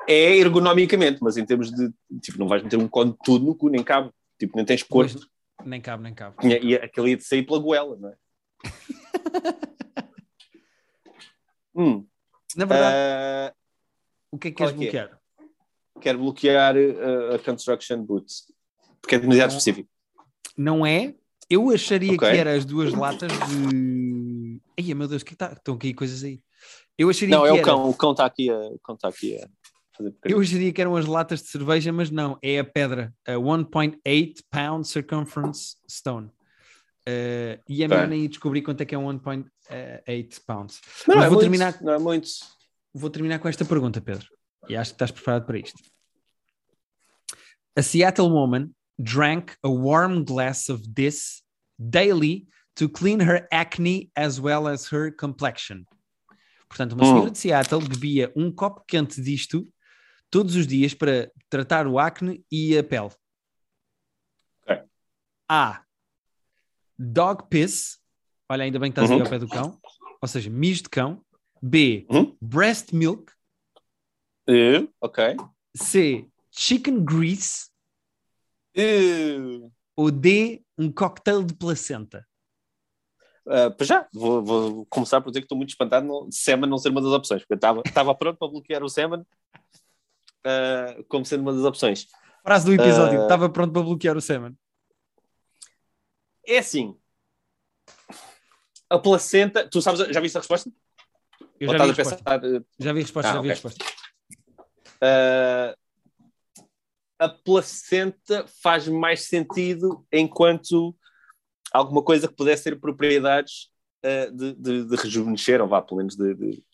é ergonomicamente, mas em termos de. Tipo, não vais meter um cone de tudo no cu, nem cabe. Tipo, nem tens corpo. Nem cabe, nem cabe. Tinha- E aquele ia de sair pela goela, não é? Hum, Na verdade, ah, o que é que queres é é? bloquear? quero bloquear uh, a Construction Boots. Porque é demasiado Não. específico. Não é? Eu acharia Ok. que era as duas latas de. Ai, meu Deus, que é que está? Estão aqui coisas aí. Eu acharia Não, que é o era... cão. O cão está aqui a, o cão está aqui a fazer porcaria. Eu acharia que eram as latas de cerveja, mas não, é a pedra. A 1.8 pound circumference stone. Eh, e melhor nem ir descobrir quanto é que é 1.8 pounds. Não, Mas é vou muito, terminar- Não é muito. Vou terminar com esta pergunta, Pedro. E acho que estás preparado para isto. A Seattle woman drank a warm glass of this daily to clean her acne as well as her complexion. Portanto, uma Hum. senhora de Seattle bebia um copo quente disto todos os dias para tratar o acne e a pele. Ok. A. Dog piss. Olha, ainda bem que estás aí Uhum. ao pé do cão. Ou seja, mijo de cão. B. Uhum. Breast milk. Uh, ok. C. Chicken grease. Uh, Ou D. Um cocktail de placenta. uh, para já, vou, vou começar por dizer que estou muito espantado no Semen não ser uma das opções. Porque eu estava pronto para bloquear o Semen uh, como sendo uma das opções. Frase do episódio. Ah. Estava pronto para bloquear o semen. É assim. A placenta. Tu sabes, já viste a resposta? Eu Ou já vi a resposta. pensar. uh, Já vi a resposta. Ah, já vi a resposta. Uh, a placenta faz mais sentido enquanto alguma coisa que pudesse ter propriedades uh, de, de, de rejuvenescer, ou vá, pelo menos de. de-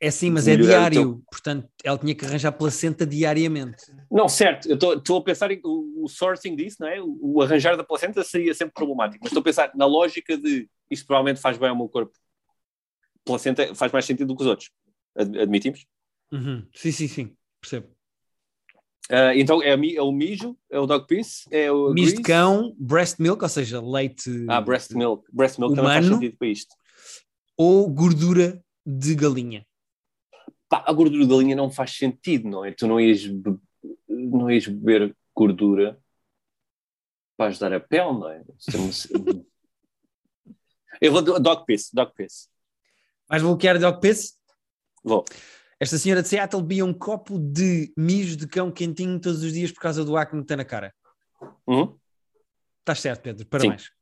É sim, mas é diário. Portanto, ela tinha que arranjar placenta diariamente. Não, certo, eu estou a pensar em o, o sourcing disso, não é? O, o arranjar da placenta seria sempre problemático, mas estou a pensar na lógica de isto provavelmente faz bem ao meu corpo. Placenta faz mais sentido do que os outros. Ad- Admitimos? Uhum. Sim, sim, sim. Percebo. Uh, então é, é o mijo, é o dog piece, é o. Mijo de cão, breast milk, ou seja, leite Ah, breast milk. Breast milk também faz Humano. sentido para isto. ou gordura de galinha. Pá, a gordura da linha não faz sentido, não é? Tu não ias, não ias beber gordura para ajudar a pele, não é? É Eu vou do- dog piece, dog piece. Vais bloquear dog piss? Vou. Esta senhora de Seattle bebia um copo de mijo de cão quentinho todos os dias por causa do acne que tem na cara. Uhum. Estás certo, Pedro. Parabéns.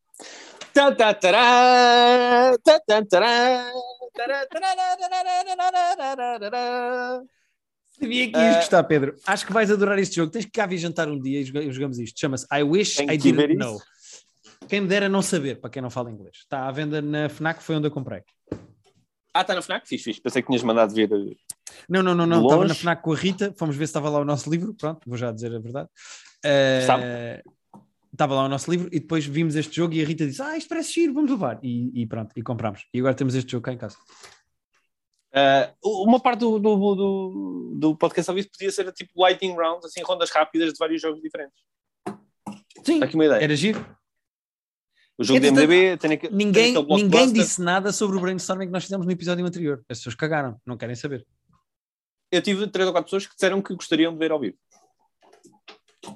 Tá, tá, tará, tá, tá, tará, Sabia que ias Ah. gostar, Pedro. Acho que vais adorar este jogo. Tens que cá vir jantar um dia e joga- jogamos isto. Chama-se I Wish I ver Didn't. Know. Quem me dera não saber, para quem não fala inglês. Está à venda na FNAC, foi onde eu comprei. Ah, está na FNAC? Fiz, fiz. Pensei que tinhas mandado vir. uh, Não, não, não, não. Estava na FNAC com a Rita. Fomos ver se estava lá o nosso livro. Pronto, vou já dizer a verdade. Eh, Sabe? Estava lá o nosso livro e depois vimos este jogo e a Rita disse: Ah, isto parece giro, vamos levar. E, e pronto, e compramos. E agora temos este jogo cá em casa. uh, uma parte do, do, do, do podcast ao vivo podia ser tipo lightning rounds, assim, rondas rápidas de vários jogos diferentes. Sim, Está aqui uma ideia. era giro. O jogo de MDB tem, aquele- tem Ninguém, aquele ninguém disse nada sobre o brainstorming que nós fizemos no episódio anterior. As pessoas cagaram, não querem saber. Eu tive três ou quatro pessoas que disseram que gostariam de ver ao vivo.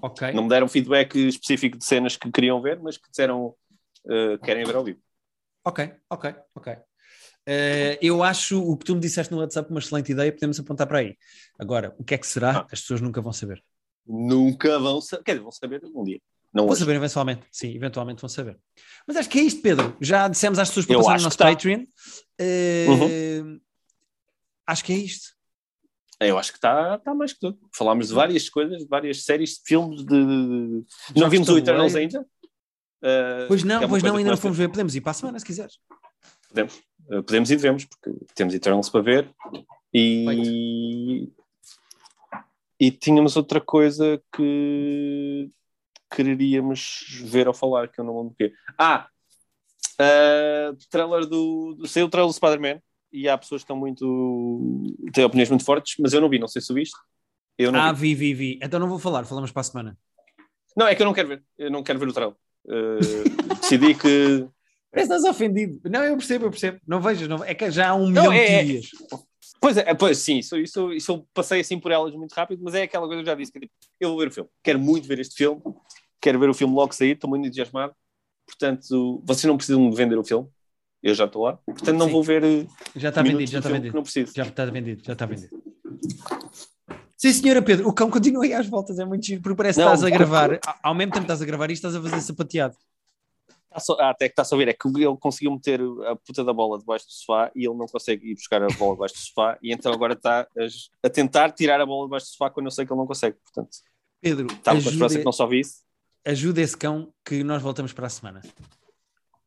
Ok. Não me deram feedback específico de cenas que queriam ver, mas que disseram uh, que querem ver ao vivo. Ok, ok, ok. Eh, eu acho o que tu me disseste no WhatsApp uma excelente ideia, podemos apontar para aí. Agora, o que é que será? Ah. As pessoas nunca vão saber. Nunca vão saber. Quer dizer, vão saber um dia. Não Vão hoje. saber eventualmente, sim, eventualmente vão saber. Mas acho que é isto, Pedro. Já dissemos às pessoas para Eu passar no nosso tá. Patreon. Eh, Acho que é isto. Eu acho que está tá mais que tudo. Falámos de várias coisas, de várias séries, de filmes, de. de... Não vimos o Eternals ainda? Uh, pois não, é pois não, ainda não fomos ver. Podemos ir para a semana se quiseres. Podemos. Uh, podemos e devemos, porque temos Eternals para ver. E. E tínhamos outra coisa que quereríamos ver ou falar, que eu não lembro do quê. Ah! Uh, trailer do. Saiu o trailer do Spider-Man e há pessoas que estão muito. têm opiniões muito fortes, mas eu não vi, não sei se o viste. Eu não ah, vi. vi, vi, vi. Então não vou falar, falamos para a semana. Não, é que eu não quero ver, eu não quero ver o trailer. Uh, decidi que. Parece que estás ofendido. Não, eu percebo, eu percebo. Não vejas, não... é que já há um não, milhão é, de dias. Pois é, pois sim, isso, isso, isso eu passei assim por elas muito rápido, mas é aquela coisa que eu já disse: que tipo, eu vou ver o filme, quero muito ver este filme, quero ver o filme logo sair, estou muito entusiasmado. Portanto, vocês não precisam de vender o filme, eu já estou lá, portanto não Sim. vou ver. Eh, já está vendido, já está vendido. Não preciso. Já está vendido, já está vendido. Sim, senhora Pedro, o cão continua aí às voltas, é muito giro, porque parece que estás a gravar, ao mesmo tempo que estás a gravar e estás a fazer sapateado. Ah, até que está a ver, é que ele conseguiu meter a puta da bola debaixo do sofá e ele não consegue ir buscar a bola debaixo do sofá e então agora está a, a tentar tirar a bola debaixo do sofá quando eu sei que ele não consegue, portanto. Pedro, estava ajuda, com a que não só vi isso. Ajuda esse cão que nós voltamos para a semana.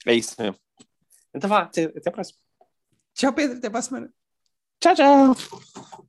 É isso mesmo. Então vá, até, até a próxima. Tchau, Pedro, até para a semana. Tchau, tchau.